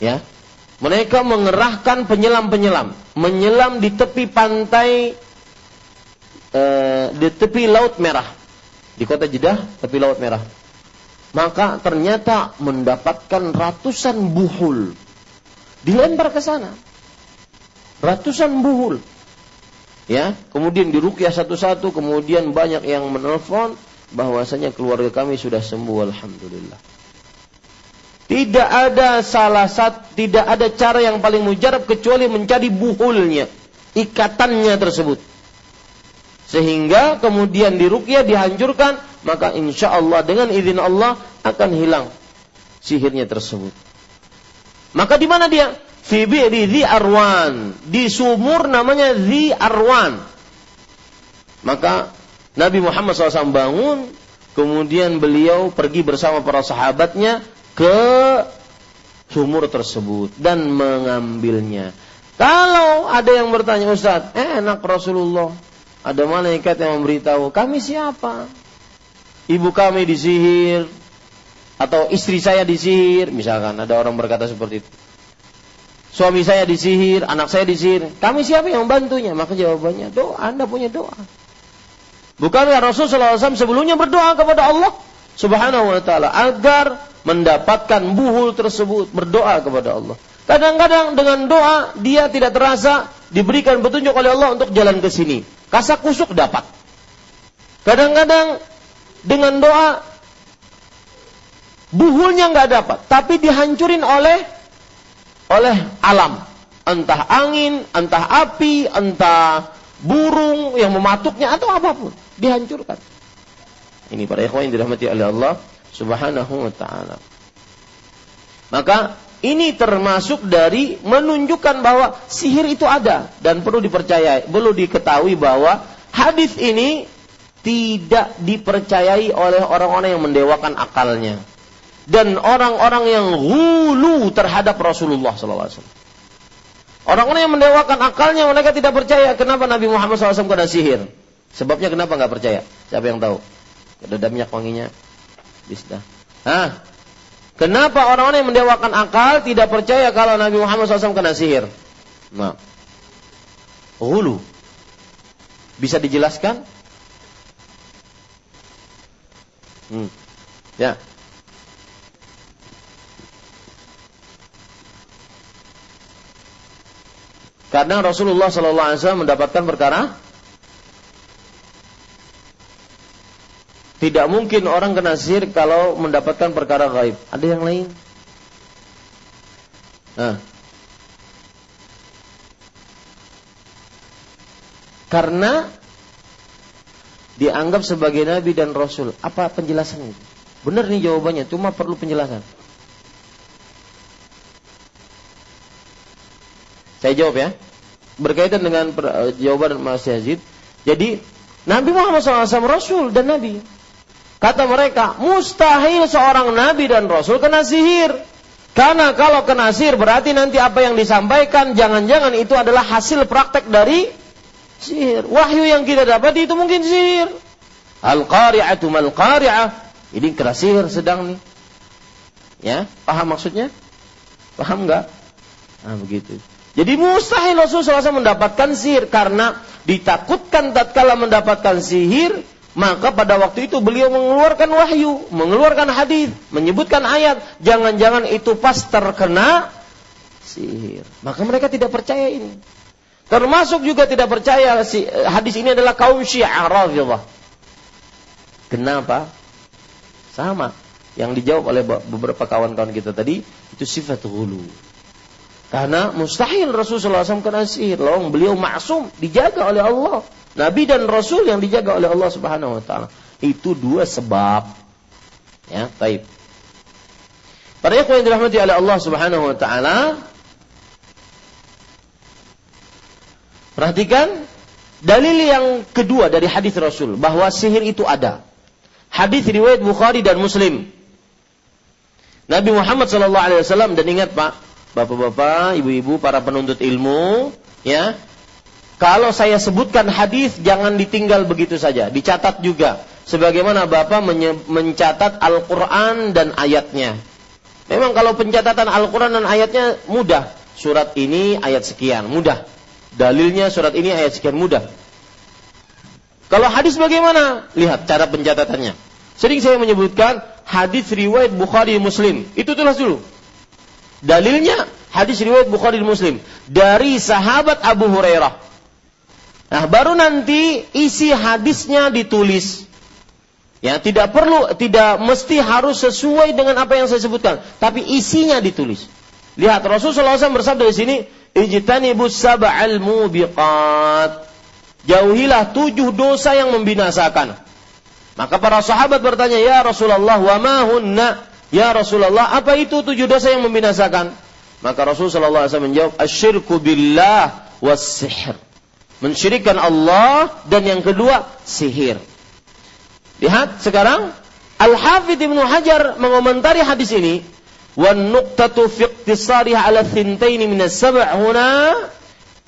[SPEAKER 1] Ya. Mereka mengerahkan penyelam-penyelam, menyelam di tepi pantai eh, di tepi Laut Merah. Di kota Jeddah, tepi Laut Merah. Maka ternyata mendapatkan ratusan buhul. Dilempar ke sana. Ratusan buhul. Ya, kemudian dirukyah satu-satu, kemudian banyak yang menelpon bahwasanya keluarga kami sudah sembuh alhamdulillah. Tidak ada salah satu, tidak ada cara yang paling mujarab kecuali mencari buhulnya, ikatannya tersebut. Sehingga kemudian dirukyah dihancurkan, maka insya Allah dengan izin Allah akan hilang sihirnya tersebut. Maka di mana dia? Fi bi'ri arwan. Di sumur namanya zi arwan. Maka Nabi Muhammad SAW bangun, kemudian beliau pergi bersama para sahabatnya ke sumur tersebut dan mengambilnya. Kalau ada yang bertanya Ustaz, eh, enak Rasulullah, ada malaikat yang memberitahu, kami siapa? Ibu kami disihir, atau istri saya disihir, misalkan ada orang berkata seperti itu. Suami saya disihir, anak saya disihir. Kami siapa yang membantunya? Maka jawabannya, doa, Anda punya doa. Bukankah Rasulullah SAW sebelumnya berdoa kepada Allah Subhanahu wa taala agar mendapatkan buhul tersebut, berdoa kepada Allah. Kadang-kadang dengan doa dia tidak terasa diberikan petunjuk oleh Allah untuk jalan ke sini. Kasak kusuk dapat. Kadang-kadang dengan doa buhulnya nggak dapat, tapi dihancurin oleh oleh alam, entah angin, entah api, entah burung yang mematuknya atau apa pun, dihancurkan. Ini para ikhwan yang dirahmati oleh Allah Subhanahu wa taala. Maka ini termasuk dari menunjukkan bahwa sihir itu ada dan perlu dipercayai, perlu diketahui bahwa hadis ini tidak dipercayai oleh orang-orang yang mendewakan akalnya dan orang-orang yang hulu terhadap Rasulullah SAW. Orang-orang yang mendewakan akalnya mereka tidak percaya kenapa Nabi Muhammad SAW kena sihir. Sebabnya kenapa nggak percaya? Siapa yang tahu? Ada minyak wanginya. Bismillah. Hah? Kenapa orang-orang yang mendewakan akal tidak percaya kalau Nabi Muhammad SAW kena sihir? Nah. Hulu. Bisa dijelaskan? Hmm. Ya. Karena Rasulullah SAW mendapatkan perkara Tidak mungkin orang kena sihir kalau mendapatkan perkara gaib. Ada yang lain? Nah. Karena dianggap sebagai nabi dan rasul. Apa penjelasannya? Benar nih jawabannya, cuma perlu penjelasan. Saya jawab ya. Berkaitan dengan jawaban Mas Yazid. Jadi Nabi Muhammad SAW Rasul dan Nabi. Kata mereka, mustahil seorang nabi dan rasul kena sihir. Karena kalau kena sihir berarti nanti apa yang disampaikan jangan-jangan itu adalah hasil praktek dari sihir. Wahyu yang kita dapat itu mungkin sihir. Al-qari'atu mal qari'ah. Ini kena sihir sedang nih. Ya, paham maksudnya? Paham enggak? Nah, begitu. Jadi mustahil Rasulullah SAW mendapatkan sihir karena ditakutkan tatkala mendapatkan sihir maka pada waktu itu beliau mengeluarkan wahyu, mengeluarkan hadis, menyebutkan ayat. Jangan-jangan itu pas terkena sihir. Maka mereka tidak percaya ini. Termasuk juga tidak percaya si, hadis ini adalah kaum Syiah Rafidhah. Kenapa? Sama. Yang dijawab oleh beberapa kawan-kawan kita tadi itu sifat hulu. Karena mustahil Rasulullah SAW kena sihir. Lalu beliau maksum, dijaga oleh Allah. Nabi dan Rasul yang dijaga oleh Allah Subhanahu wa taala. Itu dua sebab. Ya, baik. Para ikhwan yang dirahmati oleh Allah Subhanahu wa taala, perhatikan dalil yang kedua dari hadis Rasul bahwa sihir itu ada. Hadis riwayat Bukhari dan Muslim. Nabi Muhammad wasallam dan ingat Pak, Bapak-bapak, ibu-ibu, para penuntut ilmu, ya, kalau saya sebutkan hadis jangan ditinggal begitu saja, dicatat juga. sebagaimana Bapak mencatat Al-Qur'an dan ayatnya. Memang kalau pencatatan Al-Qur'an dan ayatnya mudah. Surat ini ayat sekian, mudah. Dalilnya surat ini ayat sekian mudah. Kalau hadis bagaimana? Lihat cara pencatatannya. Sering saya menyebutkan hadis riwayat Bukhari Muslim. Itu tulis dulu. Dalilnya hadis riwayat Bukhari Muslim dari sahabat Abu Hurairah. Nah, baru nanti isi hadisnya ditulis. Ya, tidak perlu, tidak mesti harus sesuai dengan apa yang saya sebutkan, tapi isinya ditulis. Lihat Rasulullah SAW bersabda di sini, "Ijtanibus sab'al mubiqat." Jauhilah tujuh dosa yang membinasakan. Maka para sahabat bertanya, Ya Rasulullah, wa ma hunna? Ya Rasulullah, apa itu tujuh dosa yang membinasakan? Maka Rasulullah SAW menjawab, Asyirku billah was sihir. Mensyirikan Allah dan yang kedua, sihir. Lihat sekarang, Al-Hafidh Ibnu Hajar mengomentari hadis ini, nuqtatu fi iqtisariha ala thintaini min as-sab' huna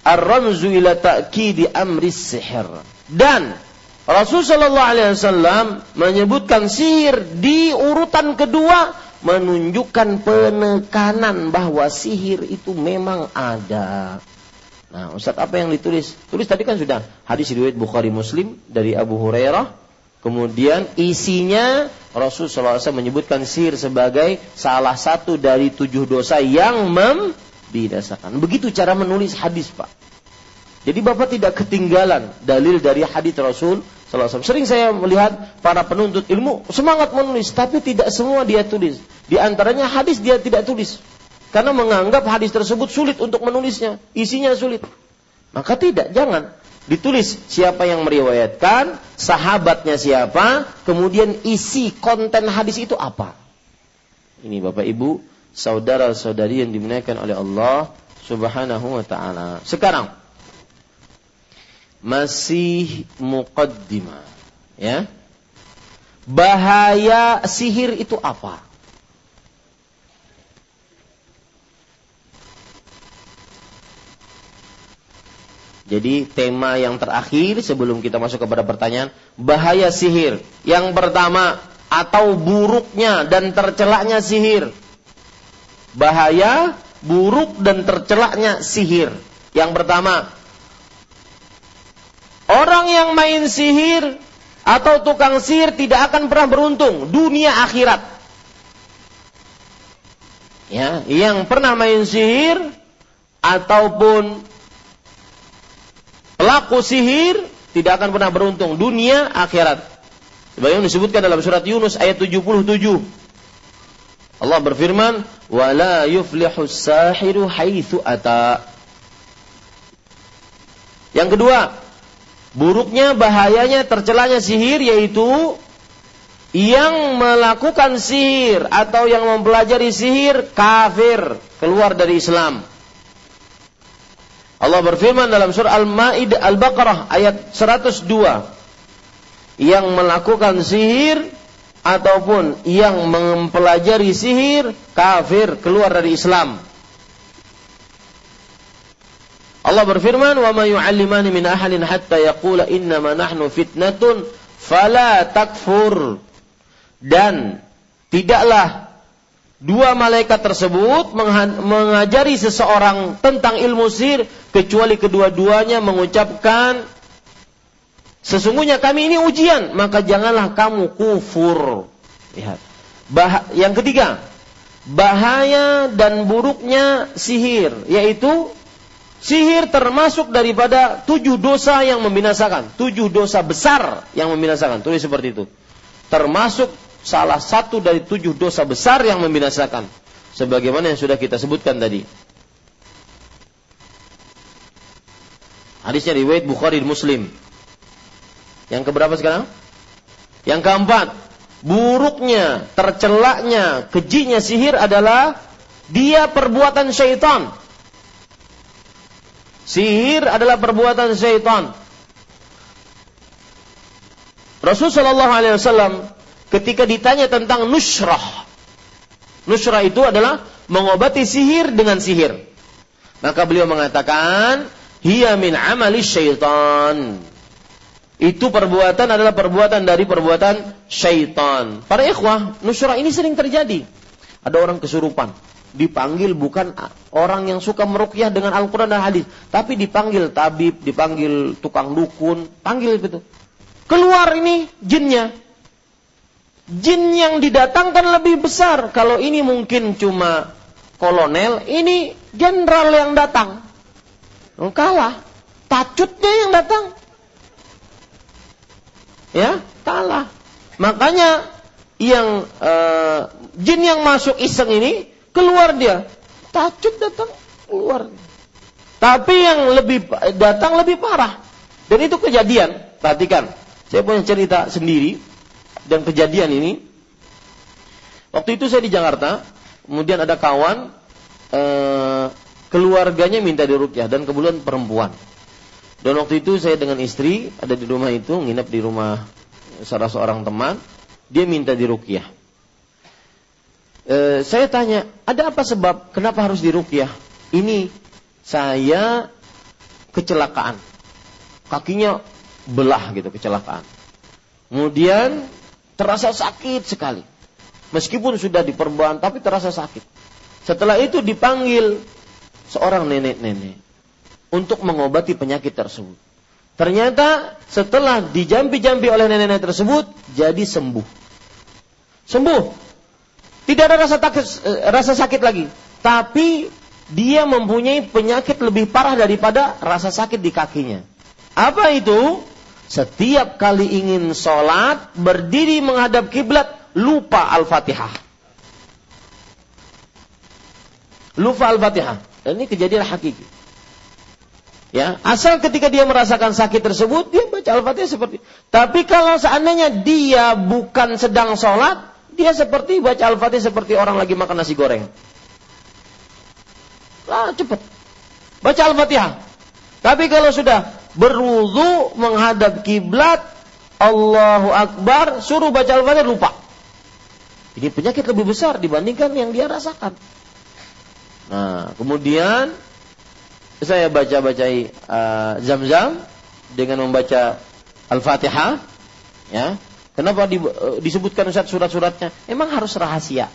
[SPEAKER 1] ar-ramzu ila ta'kidi amri sihir. Dan Rasul Shallallahu Alaihi Wasallam menyebutkan sihir di urutan kedua menunjukkan penekanan bahwa sihir itu memang ada. Nah, Ustaz apa yang ditulis? Tulis tadi kan sudah hadis riwayat Bukhari Muslim dari Abu Hurairah. Kemudian isinya Rasul SAW menyebutkan sihir sebagai salah satu dari tujuh dosa yang mem dirasakan. Begitu cara menulis hadis, Pak. Jadi Bapak tidak ketinggalan dalil dari hadis Rasul SAW. Sering saya melihat para penuntut ilmu semangat menulis, tapi tidak semua dia tulis. Di antaranya hadis dia tidak tulis. Karena menganggap hadis tersebut sulit untuk menulisnya. Isinya sulit. Maka tidak, jangan. Ditulis siapa yang meriwayatkan, sahabatnya siapa, kemudian isi konten hadis itu apa. Ini Bapak Ibu, saudara-saudari yang dimuliakan oleh Allah Subhanahu wa taala. Sekarang masih muqaddimah, ya. Bahaya sihir itu apa? Jadi tema yang terakhir sebelum kita masuk kepada pertanyaan, bahaya sihir. Yang pertama, atau buruknya dan tercelaknya sihir bahaya, buruk dan tercelaknya sihir. Yang pertama, orang yang main sihir atau tukang sihir tidak akan pernah beruntung dunia akhirat. Ya, yang pernah main sihir ataupun pelaku sihir tidak akan pernah beruntung dunia akhirat. Sebagaimana disebutkan dalam surat Yunus ayat 77. Allah berfirman, "Wala yuflihu sahiru haitsu ata." Yang kedua, buruknya bahayanya tercelanya sihir yaitu yang melakukan sihir atau yang mempelajari sihir kafir, keluar dari Islam. Allah berfirman dalam surah Al-Maidah Al-Baqarah ayat 102 yang melakukan sihir ataupun yang mempelajari sihir kafir keluar dari Islam. Allah berfirman, "Wa ma yu'allimani min ahadin hatta yaqula innama nahnu fitnatun fala takfur." Dan tidaklah dua malaikat tersebut mengajari seseorang tentang ilmu sihir kecuali kedua-duanya mengucapkan Sesungguhnya kami ini ujian, maka janganlah kamu kufur. Lihat. Bah yang ketiga, bahaya dan buruknya sihir, yaitu sihir termasuk daripada tujuh dosa yang membinasakan, tujuh dosa besar yang membinasakan. Tulis seperti itu. Termasuk salah satu dari tujuh dosa besar yang membinasakan. Sebagaimana yang sudah kita sebutkan tadi. Hadisnya riwayat Bukhari Muslim. Yang keberapa sekarang? Yang keempat, buruknya, tercelaknya, kejinya sihir adalah dia perbuatan syaitan. Sihir adalah perbuatan syaitan. Rasulullah Shallallahu Alaihi Wasallam ketika ditanya tentang nusrah, nusrah itu adalah mengobati sihir dengan sihir. Maka beliau mengatakan, hiya min amali syaitan. Itu perbuatan adalah perbuatan dari perbuatan syaitan. Para ikhwah, nusra ini sering terjadi. Ada orang kesurupan, dipanggil bukan orang yang suka merukyah dengan Al-Quran dan hadis, tapi dipanggil tabib, dipanggil tukang dukun, panggil itu. Keluar ini jinnya. Jin yang didatangkan lebih besar. Kalau ini mungkin cuma kolonel, ini jenderal yang datang. Kalah. Tacutnya yang datang ya kalah. Makanya yang uh, jin yang masuk iseng ini keluar dia, tacut datang keluar. Tapi yang lebih datang lebih parah. Dan itu kejadian. Perhatikan, saya punya cerita sendiri dan kejadian ini. Waktu itu saya di Jakarta, kemudian ada kawan uh, keluarganya minta dirukyah dan kebetulan perempuan. Dan waktu itu saya dengan istri ada di rumah itu, nginep di rumah salah seorang teman, dia minta dirukyah. E, saya tanya, ada apa sebab kenapa harus dirukyah? Ini saya kecelakaan. Kakinya belah gitu kecelakaan. Kemudian terasa sakit sekali. Meskipun sudah diperban tapi terasa sakit. Setelah itu dipanggil seorang nenek-nenek untuk mengobati penyakit tersebut. Ternyata setelah dijampi-jampi oleh nenek-nenek tersebut jadi sembuh. Sembuh. Tidak ada rasa takut, eh, rasa sakit lagi. Tapi dia mempunyai penyakit lebih parah daripada rasa sakit di kakinya. Apa itu? Setiap kali ingin sholat, berdiri menghadap kiblat, lupa Al-Fatihah. Lupa Al-Fatihah. Dan ini kejadian hakiki. Ya, asal ketika dia merasakan sakit tersebut, dia baca Al-Fatihah seperti. Tapi kalau seandainya dia bukan sedang sholat, dia seperti baca Al-Fatihah seperti orang lagi makan nasi goreng. Lah, cepat. Baca Al-Fatihah. Tapi kalau sudah berwudu menghadap kiblat, Allahu Akbar, suruh baca Al-Fatihah lupa. Ini penyakit lebih besar dibandingkan yang dia rasakan. Nah, kemudian saya baca-bacai uh, zam-zam dengan membaca Al-Fatihah, ya. Kenapa di, uh, disebutkan Ustaz surat-suratnya? Emang harus rahasia?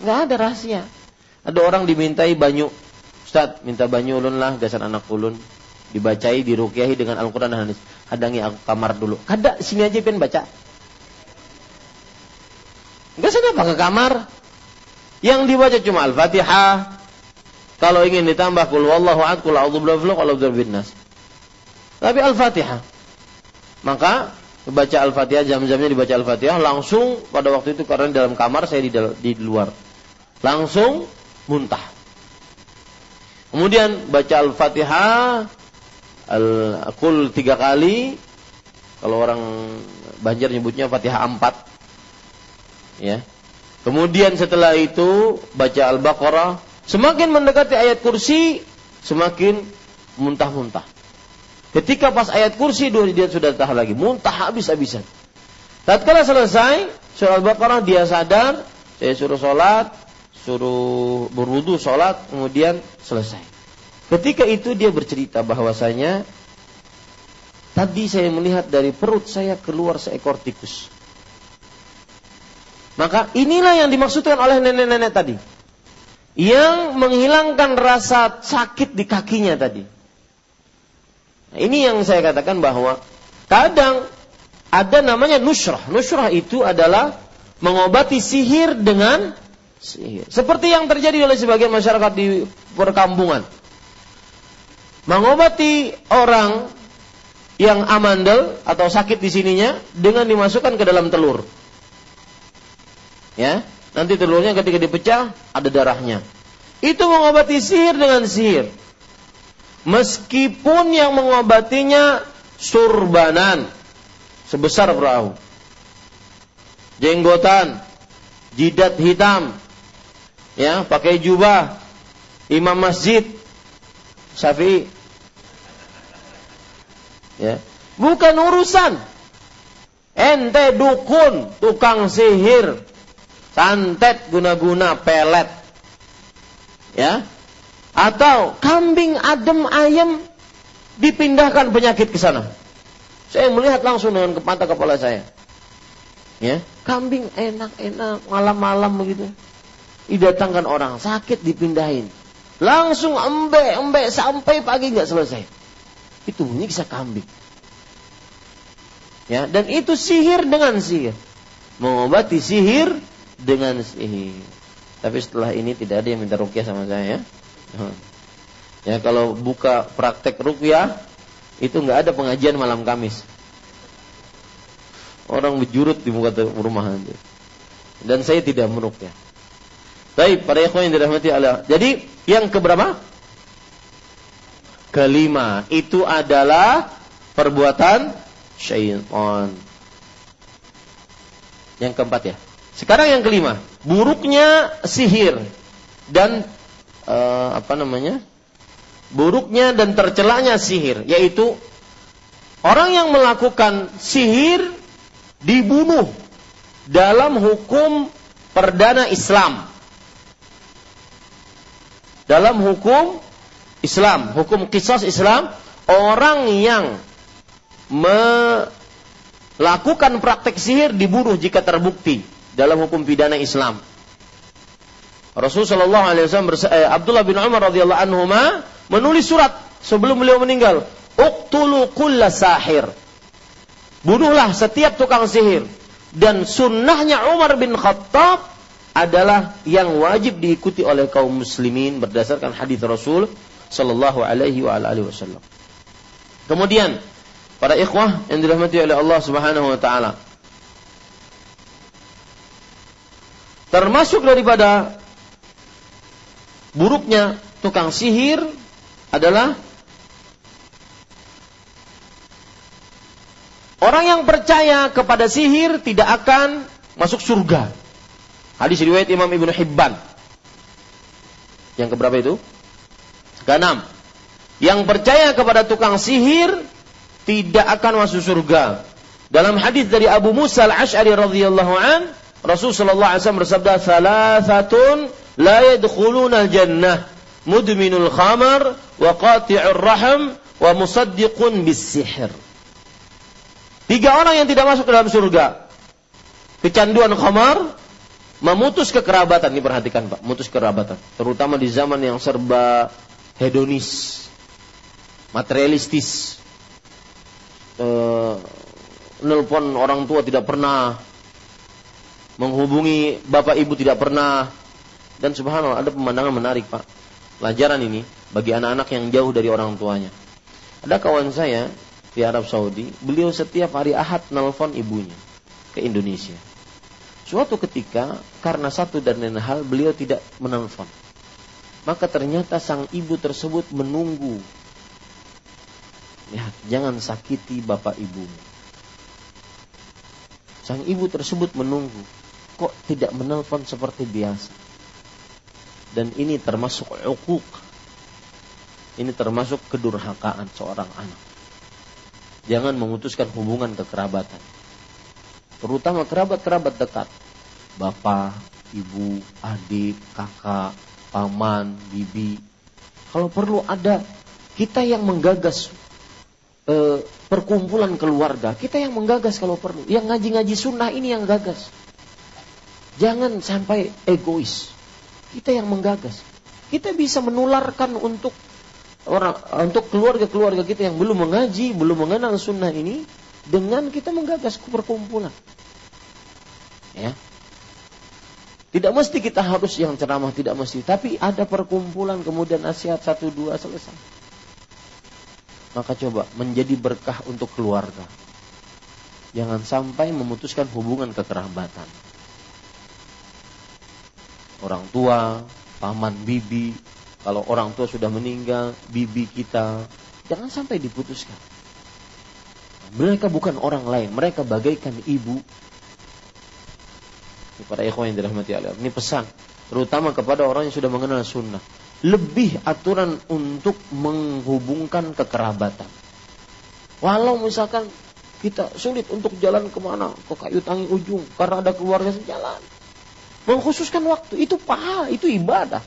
[SPEAKER 1] Enggak ada rahasia. Ada orang dimintai banyu, Ustaz, minta banyu ulun lah, gasan anak ulun. Dibacai, dirukyahi dengan Al-Quran dan hadis. Hadangi aku kamar dulu. Kada, sini aja pengen baca. Enggak sana apa ke kamar. Yang dibaca cuma Al-Fatihah, kalau ingin ditambah kul wallahu ahad, kul a'udzu birabbil nas. Tapi Al-Fatihah. Maka baca Al-Fatihah jam-jamnya dibaca Al-Fatihah langsung pada waktu itu karena dalam kamar saya di, di luar. Langsung muntah. Kemudian baca Al-Fatihah al-kul tiga kali. Kalau orang Banjar nyebutnya Fatihah empat. Ya. Kemudian setelah itu baca Al-Baqarah Semakin mendekati ayat kursi, semakin muntah-muntah. Ketika pas ayat kursi dia sudah tahan lagi, muntah habis-habisan. Tatkala selesai surah Al-Baqarah dia sadar, saya suruh sholat, suruh berwudu sholat, kemudian selesai. Ketika itu dia bercerita bahwasanya tadi saya melihat dari perut saya keluar seekor tikus. Maka inilah yang dimaksudkan oleh nenek-nenek tadi yang menghilangkan rasa sakit di kakinya tadi. Nah, ini yang saya katakan bahwa kadang ada namanya nusrah. Nusrah itu adalah mengobati sihir dengan sihir. Seperti yang terjadi oleh sebagian masyarakat di perkampungan. Mengobati orang yang amandel atau sakit di sininya dengan dimasukkan ke dalam telur. Ya, Nanti telurnya ketika dipecah ada darahnya. Itu mengobati sihir dengan sihir. Meskipun yang mengobatinya surbanan sebesar perahu. Jenggotan, jidat hitam, ya, pakai jubah, imam masjid, Syafi'i. Ya. Bukan urusan. Ente dukun, tukang sihir, santet guna-guna pelet ya atau kambing adem ayam dipindahkan penyakit ke sana Saya melihat langsung dengan kepala kepala saya. Ya, kambing enak-enak malam-malam begitu. Didatangkan orang sakit dipindahin. Langsung embek-embek sampai pagi nggak selesai. Itu menyiksa kambing. Ya, dan itu sihir dengan sihir. Mengobati sihir dengan sihir. Tapi setelah ini tidak ada yang minta rukyah sama saya ya. Kalau buka praktek rukyah itu nggak ada pengajian malam Kamis. Orang berjurut di muka rumah nanti. Dan saya tidak merukyah. Baik, para ikhwan yang dirahmati Allah. Jadi yang keberapa? Kelima, itu adalah perbuatan syaitan. Yang keempat ya. Sekarang yang kelima, buruknya sihir dan uh, apa namanya? Buruknya dan tercelanya sihir, yaitu orang yang melakukan sihir dibunuh dalam hukum perdana Islam. Dalam hukum Islam, hukum kisah Islam, orang yang melakukan praktek sihir dibunuh jika terbukti dalam hukum pidana Islam. Rasulullah Shallallahu Alaihi Wasallam eh, Abdullah bin Umar radhiyallahu anhu menulis surat sebelum beliau meninggal. Uktulu kulla sahir. Bunuhlah setiap tukang sihir. Dan sunnahnya Umar bin Khattab adalah yang wajib diikuti oleh kaum muslimin berdasarkan hadis Rasul Shallallahu Alaihi Wasallam. Kemudian Para ikhwah yang dirahmati oleh Allah Subhanahu wa taala. Termasuk daripada buruknya tukang sihir adalah orang yang percaya kepada sihir tidak akan masuk surga. Hadis riwayat Imam Ibnu Hibban. Yang keberapa itu? Keenam. Yang percaya kepada tukang sihir tidak akan masuk surga. Dalam hadis dari Abu Musa al-Ash'ari radhiyallahu an, Rasul sallallahu alaihi wasallam bersabda, "Thalathatun al-jannah, mudminul khamar wa qati'ur rahim wa musaddiqun bis-sihr." Tiga orang yang tidak masuk ke dalam surga. Kecanduan khamar, memutus kekerabatan. Ini perhatikan Pak, memutus kerabatan. Terutama di zaman yang serba hedonis, materialistis uh, nelpon orang tua tidak pernah, menghubungi bapak ibu tidak pernah, dan subhanallah ada pemandangan menarik pak. Pelajaran ini bagi anak-anak yang jauh dari orang tuanya. Ada kawan saya di Arab Saudi, beliau setiap hari Ahad nelpon ibunya ke Indonesia. Suatu ketika karena satu dan lain hal beliau tidak menelpon. Maka ternyata sang ibu tersebut menunggu Lihat, jangan sakiti bapak ibu. Sang ibu tersebut menunggu. Kok tidak menelpon seperti biasa? Dan ini termasuk ukuk. Ini termasuk kedurhakaan seorang anak. Jangan memutuskan hubungan kekerabatan. Terutama kerabat-kerabat dekat. Bapak, ibu, adik, kakak, paman, bibi. Kalau perlu ada kita yang menggagas e, perkumpulan keluarga. Kita yang menggagas kalau perlu. Yang ngaji-ngaji sunnah ini yang gagas. Jangan sampai egois. Kita yang menggagas. Kita bisa menularkan untuk orang untuk keluarga-keluarga kita yang belum mengaji, belum mengenal sunnah ini dengan kita menggagas perkumpulan. Ya. Tidak mesti kita harus yang ceramah, tidak mesti. Tapi ada perkumpulan, kemudian nasihat satu dua selesai maka coba menjadi berkah untuk keluarga. Jangan sampai memutuskan hubungan kekerabatan. Orang tua, paman, bibi, kalau orang tua sudah meninggal, bibi kita, jangan sampai diputuskan. Mereka bukan orang lain, mereka bagaikan ibu. Ini para ikhwan yang dirahmati Allah. Ini pesan, terutama kepada orang yang sudah mengenal sunnah lebih aturan untuk menghubungkan kekerabatan. Walau misalkan kita sulit untuk jalan ke mana ke kayu tangi ujung karena ada keluarga sejalan. Mengkhususkan waktu itu pahala, itu ibadah.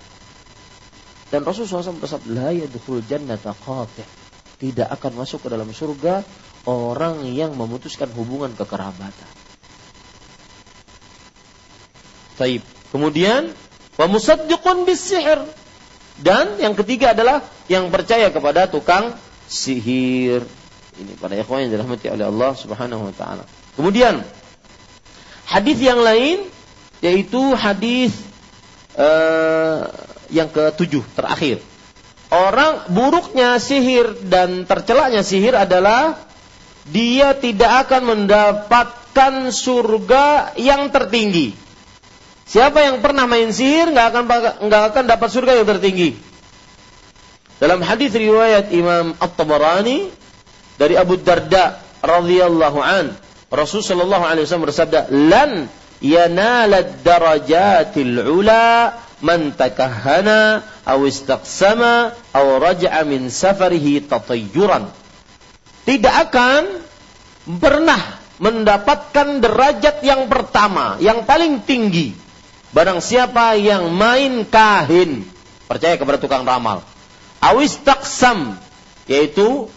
[SPEAKER 1] Dan Rasulullah SAW bersabda, "La yadkhul jannata qati'." Tidak akan masuk ke dalam surga orang yang memutuskan hubungan kekerabatan. Taib. Kemudian wa musaddiqun bisihir. Dan yang ketiga adalah yang percaya kepada tukang sihir. Ini para ikhwan yang dirahmati oleh Allah Subhanahu wa taala. Kemudian hadis yang lain yaitu hadis uh, yang ketujuh terakhir. Orang buruknya sihir dan tercelaknya sihir adalah dia tidak akan mendapatkan surga yang tertinggi. Siapa yang pernah main sihir nggak akan nggak akan dapat surga yang tertinggi. Dalam hadis riwayat Imam At-Tabarani dari Abu Darda radhiyallahu an, Rasul sallallahu alaihi wasallam bersabda, "Lan yanalad darajatil ula man takahhana aw istaqsama aw raja'a min safarihi tatayyuran." Tidak akan pernah mendapatkan derajat yang pertama, yang paling tinggi Barang siapa yang main kahin, percaya kepada tukang ramal. Awis taksam, yaitu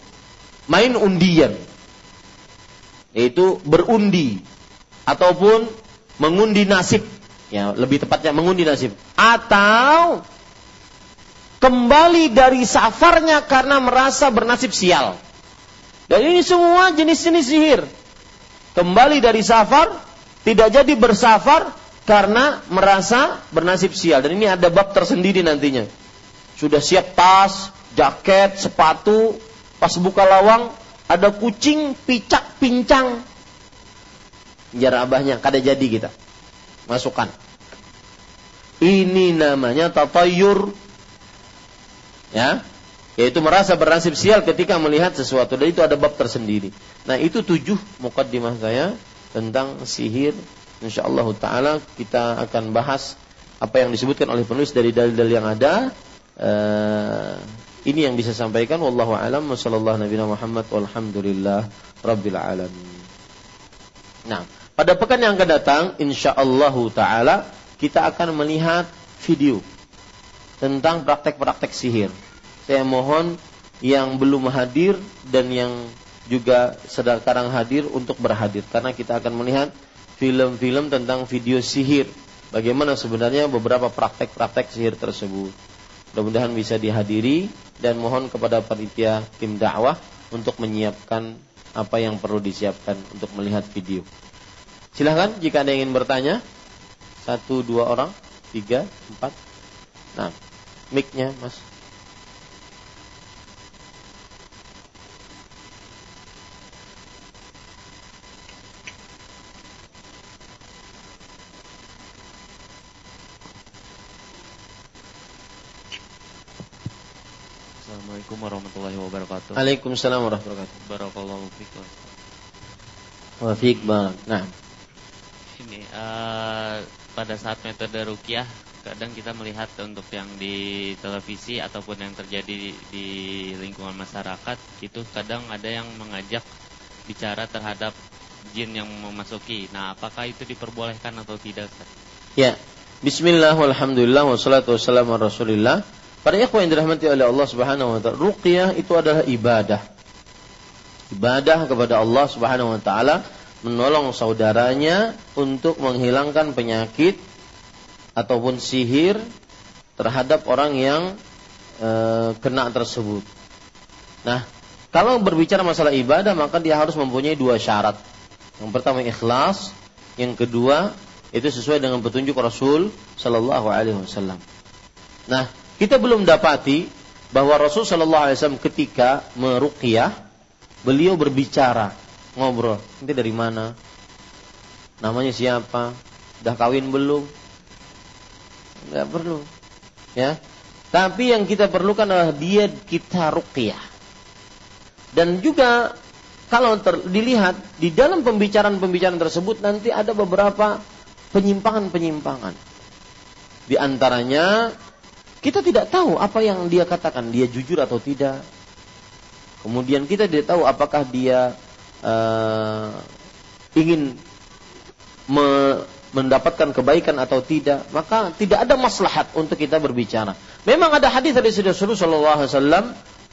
[SPEAKER 1] main undian. Yaitu berundi. Ataupun mengundi nasib. Ya, lebih tepatnya mengundi nasib. Atau kembali dari safarnya karena merasa bernasib sial. Dan ini semua jenis-jenis sihir. Kembali dari safar, tidak jadi bersafar, karena merasa bernasib sial dan ini ada bab tersendiri nantinya. Sudah siap tas, jaket, sepatu, pas buka lawang ada kucing picak pincang. Jarak abahnya kada jadi kita. Masukkan. Ini namanya tatayur. Ya, yaitu merasa bernasib sial ketika melihat sesuatu dan itu ada bab tersendiri. Nah, itu tujuh mukaddimah saya tentang sihir insyaallah taala kita akan bahas apa yang disebutkan oleh penulis dari dalil-dalil yang ada. Uh, ini yang bisa sampaikan wallahu alam sallallahu nabi Muhammad walhamdulillah rabbil alamin. Nah, pada pekan yang akan datang insyaallah taala kita akan melihat video tentang praktek-praktek sihir. Saya mohon yang belum hadir dan yang juga sekarang hadir untuk berhadir karena kita akan melihat film-film tentang video sihir. Bagaimana sebenarnya beberapa praktek-praktek sihir tersebut. Mudah-mudahan bisa dihadiri dan mohon kepada panitia tim dakwah untuk menyiapkan apa yang perlu disiapkan untuk melihat video. Silahkan jika ada yang ingin bertanya. Satu, dua orang, tiga, empat. Nah, mic-nya mas.
[SPEAKER 3] Assalamualaikum warahmatullahi wabarakatuh.
[SPEAKER 1] Waalaikumsalam warahmatullahi wabarakatuh.
[SPEAKER 3] Barakallahu fiik.
[SPEAKER 1] Wa fiik Nah.
[SPEAKER 3] Uh, pada saat metode rukyah kadang kita melihat untuk yang di televisi ataupun yang terjadi di lingkungan masyarakat itu kadang ada yang mengajak bicara terhadap jin yang memasuki. Nah, apakah itu diperbolehkan atau tidak?
[SPEAKER 1] Ya. Bismillah walhamdulillah wassalatu wassalamu rasulillah. Para ikhwan yang dirahmati oleh Allah Subhanahu wa taala, ruqyah itu adalah ibadah. Ibadah kepada Allah Subhanahu wa taala menolong saudaranya untuk menghilangkan penyakit ataupun sihir terhadap orang yang e, kena tersebut. Nah, kalau berbicara masalah ibadah maka dia harus mempunyai dua syarat. Yang pertama ikhlas, yang kedua itu sesuai dengan petunjuk Rasul Shallallahu Alaihi Wasallam. Nah, kita belum dapati bahwa Rasul Shallallahu Alaihi Wasallam ketika meruqyah beliau berbicara ngobrol. Nanti dari mana? Namanya siapa? Dah kawin belum? Nggak perlu. Ya. Tapi yang kita perlukan adalah dia kita ruqyah. Dan juga kalau ter, dilihat di dalam pembicaraan-pembicaraan tersebut nanti ada beberapa penyimpangan-penyimpangan. Di antaranya kita tidak tahu apa yang dia katakan, dia jujur atau tidak. Kemudian kita tidak tahu apakah dia uh, ingin me mendapatkan kebaikan atau tidak. Maka tidak ada maslahat untuk kita berbicara. Memang ada hadis dari Rasulullah Sallallahu Alaihi Wasallam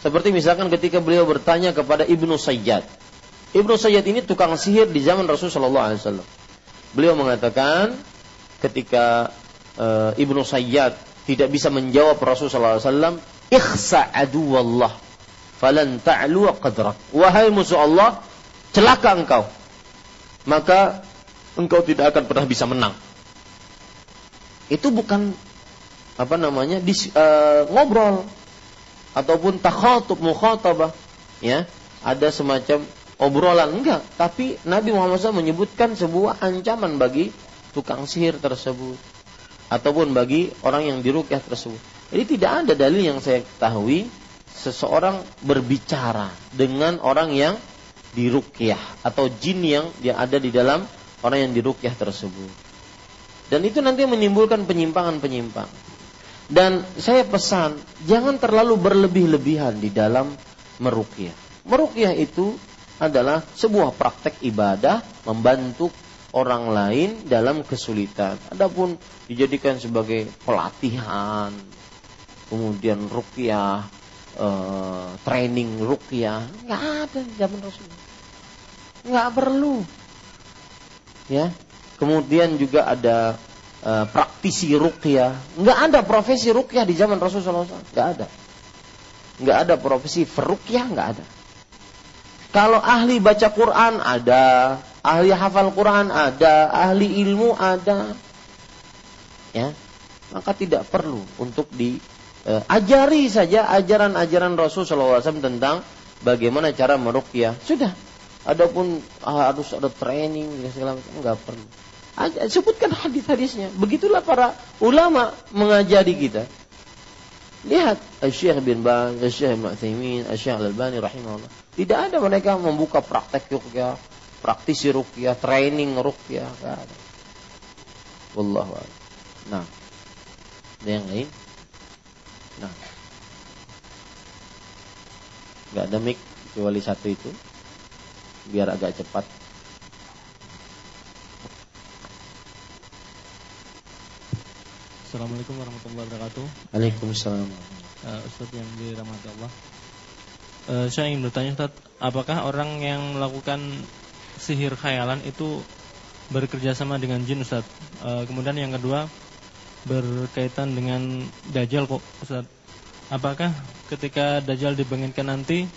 [SPEAKER 1] seperti misalkan ketika beliau bertanya kepada Ibnu Sayyad. Ibnu Sayyid ini tukang sihir di zaman Rasulullah SAW. Beliau mengatakan ketika e, Ibnu Sayyid tidak bisa menjawab Rasulullah SAW, ikhsa Allah, falan ta'lu qadrak. Wahai musuh Allah, celaka engkau. Maka engkau tidak akan pernah bisa menang. Itu bukan apa namanya dis, uh, ngobrol. Ataupun takhatub mukhatabah. Ya ada semacam obrolan. Enggak. Tapi Nabi Muhammad SAW menyebutkan sebuah ancaman bagi tukang sihir tersebut. Ataupun bagi orang yang dirukyah tersebut. Jadi tidak ada dalil yang saya ketahui seseorang berbicara dengan orang yang dirukyah atau jin yang yang ada di dalam orang yang dirukyah tersebut dan itu nanti menimbulkan penyimpangan-penyimpangan dan saya pesan, jangan terlalu berlebih-lebihan di dalam merukyah. Merukyah itu adalah sebuah praktek ibadah membantu orang lain dalam kesulitan. Adapun dijadikan sebagai pelatihan, kemudian rukyah, e, training rukyah, nggak ada di zaman Rasulullah. Nggak perlu. Ya. Kemudian juga ada uh, praktisi rukyah. Nggak ada profesi rukyah di zaman Rasulullah SAW. Nggak ada. Nggak ada profesi ferukyah, nggak ada. Kalau ahli baca Quran ada, ahli hafal Quran ada, ahli ilmu ada. Ya. Maka tidak perlu untuk diajari uh, saja ajaran-ajaran Rasulullah SAW tentang bagaimana cara merukyah. Sudah. Adapun ah, harus ada training segala macam enggak perlu. Sebutkan hadis-hadisnya. Begitulah para ulama mengajari kita. Lihat Syekh bin Baz, Syekh Mu'thimin, Syekh Al-Albani rahimahullah. Tidak ada mereka membuka praktek rukyah, praktisi rukyah, training rukyah. Wallahu a'lam. Nah. Yang lain? Nah. Enggak ada mic kecuali satu itu. Biar agak cepat.
[SPEAKER 2] Assalamualaikum warahmatullahi wabarakatuh.
[SPEAKER 1] Waalaikumsalam.
[SPEAKER 2] Uh, Ustaz yang dirahmati Allah. Uh, saya ingin bertanya Ustaz, apakah orang yang melakukan sihir khayalan itu bekerja sama dengan jin Ustaz? Uh, kemudian yang kedua berkaitan dengan dajjal kok Ustaz. Apakah ketika dajjal dibangkitkan nanti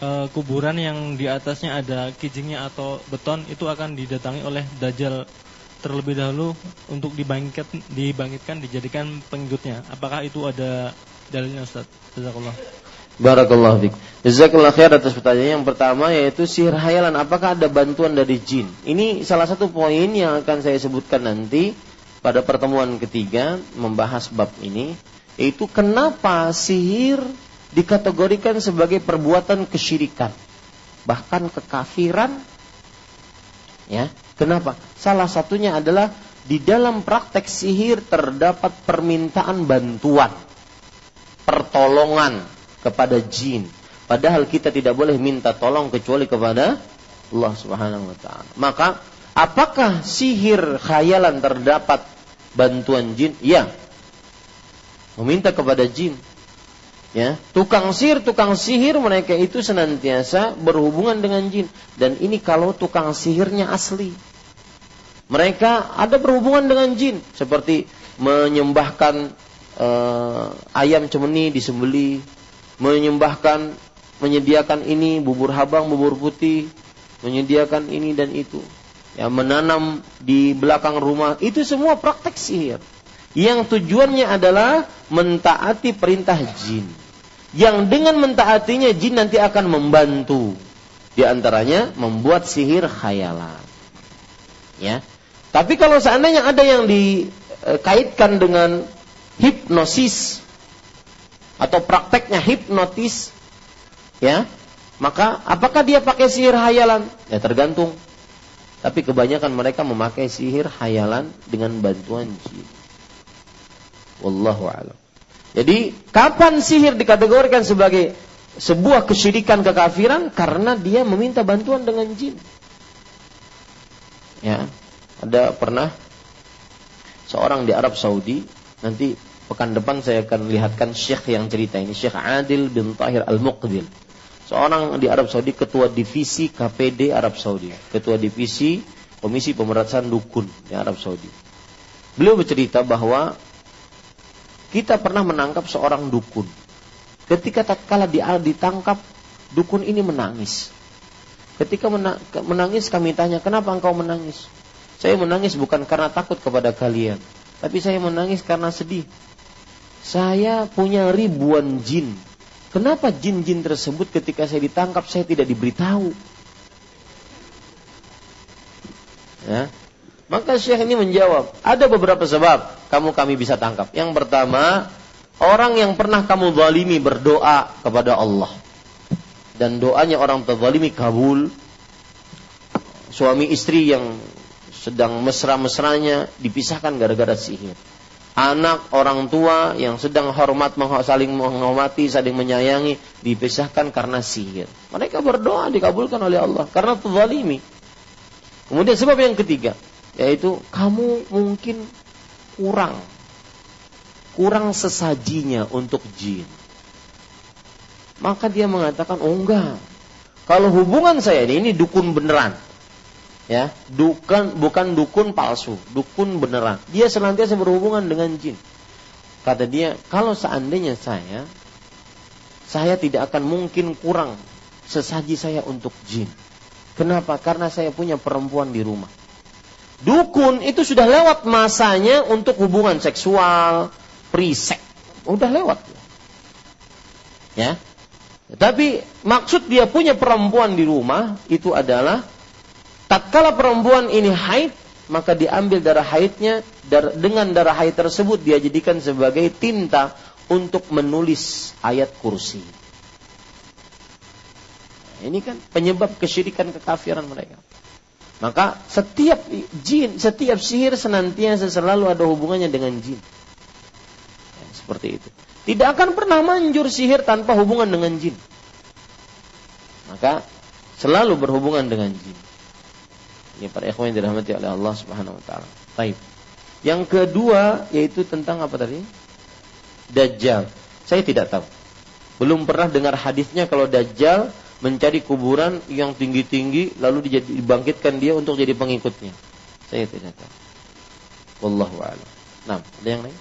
[SPEAKER 2] uh, kuburan yang di atasnya ada kijingnya atau beton itu akan didatangi oleh dajjal terlebih dahulu untuk dibangkit dibangkitkan dijadikan pengikutnya. Apakah itu ada dalilnya Ustaz? Jazakallah.
[SPEAKER 1] Barakallahu fiik. Jazakallah khair atas pertanyaan yang pertama yaitu sihir hayalan apakah ada bantuan dari jin? Ini salah satu poin yang akan saya sebutkan nanti pada pertemuan ketiga membahas bab ini yaitu kenapa sihir dikategorikan sebagai perbuatan kesyirikan bahkan kekafiran ya Kenapa? Salah satunya adalah di dalam praktek sihir terdapat permintaan bantuan, pertolongan kepada jin. Padahal kita tidak boleh minta tolong kecuali kepada Allah Subhanahu wa taala. Maka apakah sihir khayalan terdapat bantuan jin? Ya. Meminta kepada jin. Ya, tukang sihir, tukang sihir mereka itu senantiasa berhubungan dengan jin dan ini kalau tukang sihirnya asli. Mereka ada berhubungan dengan jin seperti menyembahkan uh, ayam cemeni disembeli, menyembahkan menyediakan ini bubur habang, bubur putih, menyediakan ini dan itu. Ya, menanam di belakang rumah itu semua praktek sihir. Yang tujuannya adalah mentaati perintah jin yang dengan mentaatinya jin nanti akan membantu di antaranya membuat sihir khayalan. Ya. Tapi kalau seandainya ada yang dikaitkan dengan hipnosis atau prakteknya hipnotis ya, maka apakah dia pakai sihir hayalan? Ya tergantung. Tapi kebanyakan mereka memakai sihir hayalan dengan bantuan jin. Wallahu a'lam. Jadi kapan sihir dikategorikan sebagai sebuah kesyirikan kekafiran karena dia meminta bantuan dengan jin. Ya, ada pernah seorang di Arab Saudi nanti pekan depan saya akan lihatkan syekh yang cerita ini Syekh Adil bin Tahir Al-Muqbil. Seorang di Arab Saudi ketua divisi KPD Arab Saudi, ketua divisi Komisi Pemberantasan Dukun di Arab Saudi. Beliau bercerita bahwa kita pernah menangkap seorang dukun. Ketika tatkala dia ditangkap, dukun ini menangis. Ketika menangis kami tanya, "Kenapa engkau menangis?" Saya menangis bukan karena takut kepada kalian, tapi saya menangis karena sedih. Saya punya ribuan jin. Kenapa jin-jin tersebut ketika saya ditangkap saya tidak diberitahu? Ya, maka Syekh ini menjawab, ada beberapa sebab kamu kami bisa tangkap. Yang pertama, orang yang pernah kamu zalimi berdoa kepada Allah. Dan doanya orang terzalimi kabul. Suami istri yang sedang mesra-mesranya dipisahkan gara-gara sihir. Anak orang tua yang sedang hormat saling menghormati, saling menyayangi dipisahkan karena sihir. Mereka berdoa dikabulkan oleh Allah karena terzalimi. Kemudian sebab yang ketiga, yaitu kamu mungkin kurang kurang sesajinya untuk jin. Maka dia mengatakan, "Oh enggak. Kalau hubungan saya ini ini dukun beneran." Ya, dukun bukan dukun palsu, dukun beneran. Dia senantiasa berhubungan dengan jin. Kata dia, "Kalau seandainya saya saya tidak akan mungkin kurang sesaji saya untuk jin. Kenapa? Karena saya punya perempuan di rumah. Dukun itu sudah lewat masanya untuk hubungan seksual, prisek. Udah lewat. Ya. Tapi maksud dia punya perempuan di rumah itu adalah tatkala perempuan ini haid, maka diambil darah haidnya dengan darah haid tersebut dia jadikan sebagai tinta untuk menulis ayat kursi. Ini kan penyebab kesyirikan kekafiran mereka. Maka setiap jin, setiap sihir senantiasa selalu ada hubungannya dengan jin. Ya, seperti itu. Tidak akan pernah manjur sihir tanpa hubungan dengan jin. Maka selalu berhubungan dengan jin. Ini para ikhwan yang dirahmati oleh Allah Subhanahu wa taala. Baik. Yang kedua yaitu tentang apa tadi? Dajjal. Saya tidak tahu. Belum pernah dengar hadisnya kalau Dajjal mencari kuburan yang tinggi-tinggi lalu dibangkitkan dia untuk jadi pengikutnya. Saya tidak tahu. Wallahu a'lam. Nah, ada yang lain?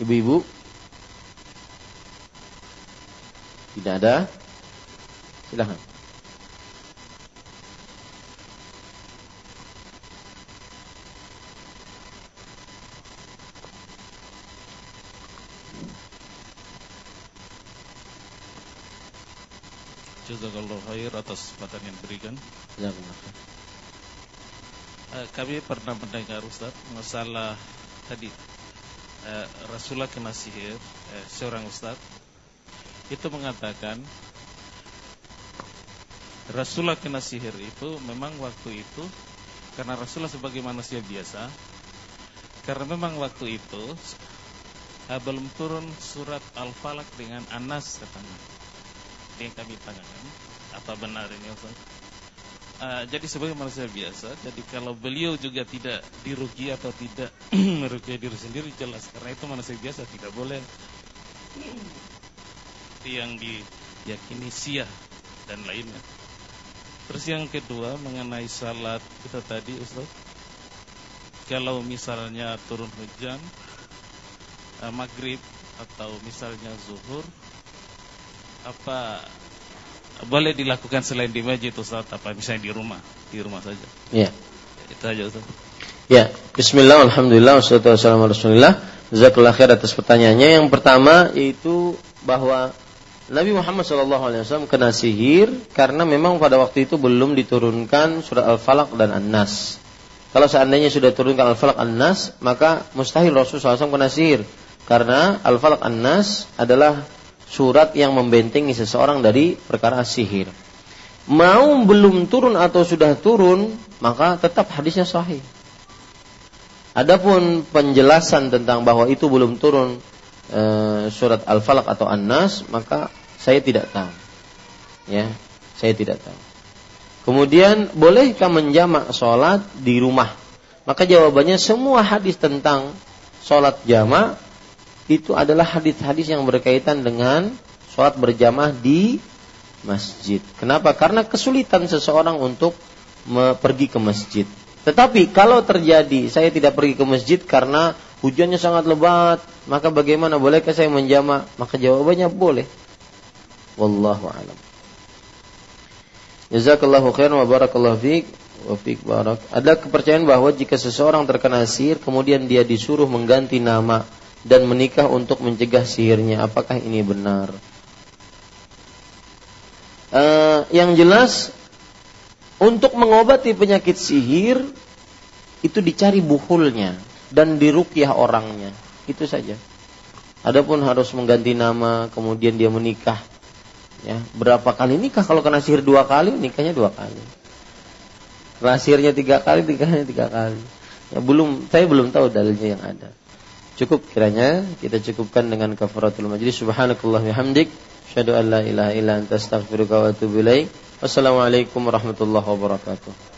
[SPEAKER 1] Ibu-ibu? Tidak ada? Silahkan.
[SPEAKER 4] Jazakallah khair atas kesempatan yang diberikan. Uh, kami pernah mendengar Ustaz masalah tadi uh, Rasulullah kena sihir uh, seorang Ustaz itu mengatakan Rasulullah kena sihir itu memang waktu itu karena Rasulullah sebagai manusia biasa karena memang waktu itu belum turun surat Al-Falaq dengan Anas katanya yang kami tanyakan apa benar ini Ustaz? Uh, jadi sebagai manusia biasa, jadi kalau beliau juga tidak dirugi atau tidak merugi diri sendiri jelas karena itu manusia biasa tidak boleh yang diyakini sia dan lainnya. Terus yang kedua mengenai salat kita tadi Ustaz. Kalau misalnya turun hujan uh, maghrib atau misalnya zuhur apa boleh dilakukan selain di masjid Ustaz? Apa misalnya di rumah? Di rumah saja.
[SPEAKER 1] Ya.
[SPEAKER 4] Itu aja Ustaz.
[SPEAKER 1] Ya. Bismillah Alhamdulillah Wassalatu wassalamu Rasulillah. Jazakallah khair atas pertanyaannya. Yang pertama yaitu bahwa Nabi Muhammad SAW kena sihir karena memang pada waktu itu belum diturunkan surat Al-Falaq dan An-Nas. Kalau seandainya sudah turunkan Al-Falaq An-Nas, maka mustahil Rasulullah SAW kena sihir. Karena Al-Falaq An-Nas adalah surat yang membentengi seseorang dari perkara sihir. Mau belum turun atau sudah turun, maka tetap hadisnya sahih. Adapun penjelasan tentang bahwa itu belum turun e, surat Al-Falaq atau An-Nas, maka saya tidak tahu. Ya, saya tidak tahu. Kemudian bolehkah menjamak sholat di rumah? Maka jawabannya semua hadis tentang sholat jamak itu adalah hadis-hadis yang berkaitan dengan sholat berjamaah di masjid. Kenapa? Karena kesulitan seseorang untuk pergi ke masjid. Tetapi kalau terjadi saya tidak pergi ke masjid karena hujannya sangat lebat, maka bagaimana? Bolehkah saya menjama? Maka jawabannya boleh. Wallahu a'lam. Jazakallahu khairan wa barakallahu fiik wa fiik barak. Ada kepercayaan bahwa jika seseorang terkena sihir kemudian dia disuruh mengganti nama dan menikah untuk mencegah sihirnya. Apakah ini benar? Uh, yang jelas untuk mengobati penyakit sihir itu dicari buhulnya dan dirukyah orangnya. Itu saja. Adapun harus mengganti nama, kemudian dia menikah Ya, berapa kali nikah kalau kena sihir dua kali, nikahnya dua kali. Kena sihirnya tiga kali, nikahnya tiga kali. Ya, belum, saya belum tahu dalilnya yang ada. Cukup kiranya kita cukupkan dengan kafaratul majlis. Subhanakallah hamdik. Asyhadu an la ilaha illa anta astaghfiruka wa atubu ilaik. Wassalamualaikum warahmatullahi wabarakatuh.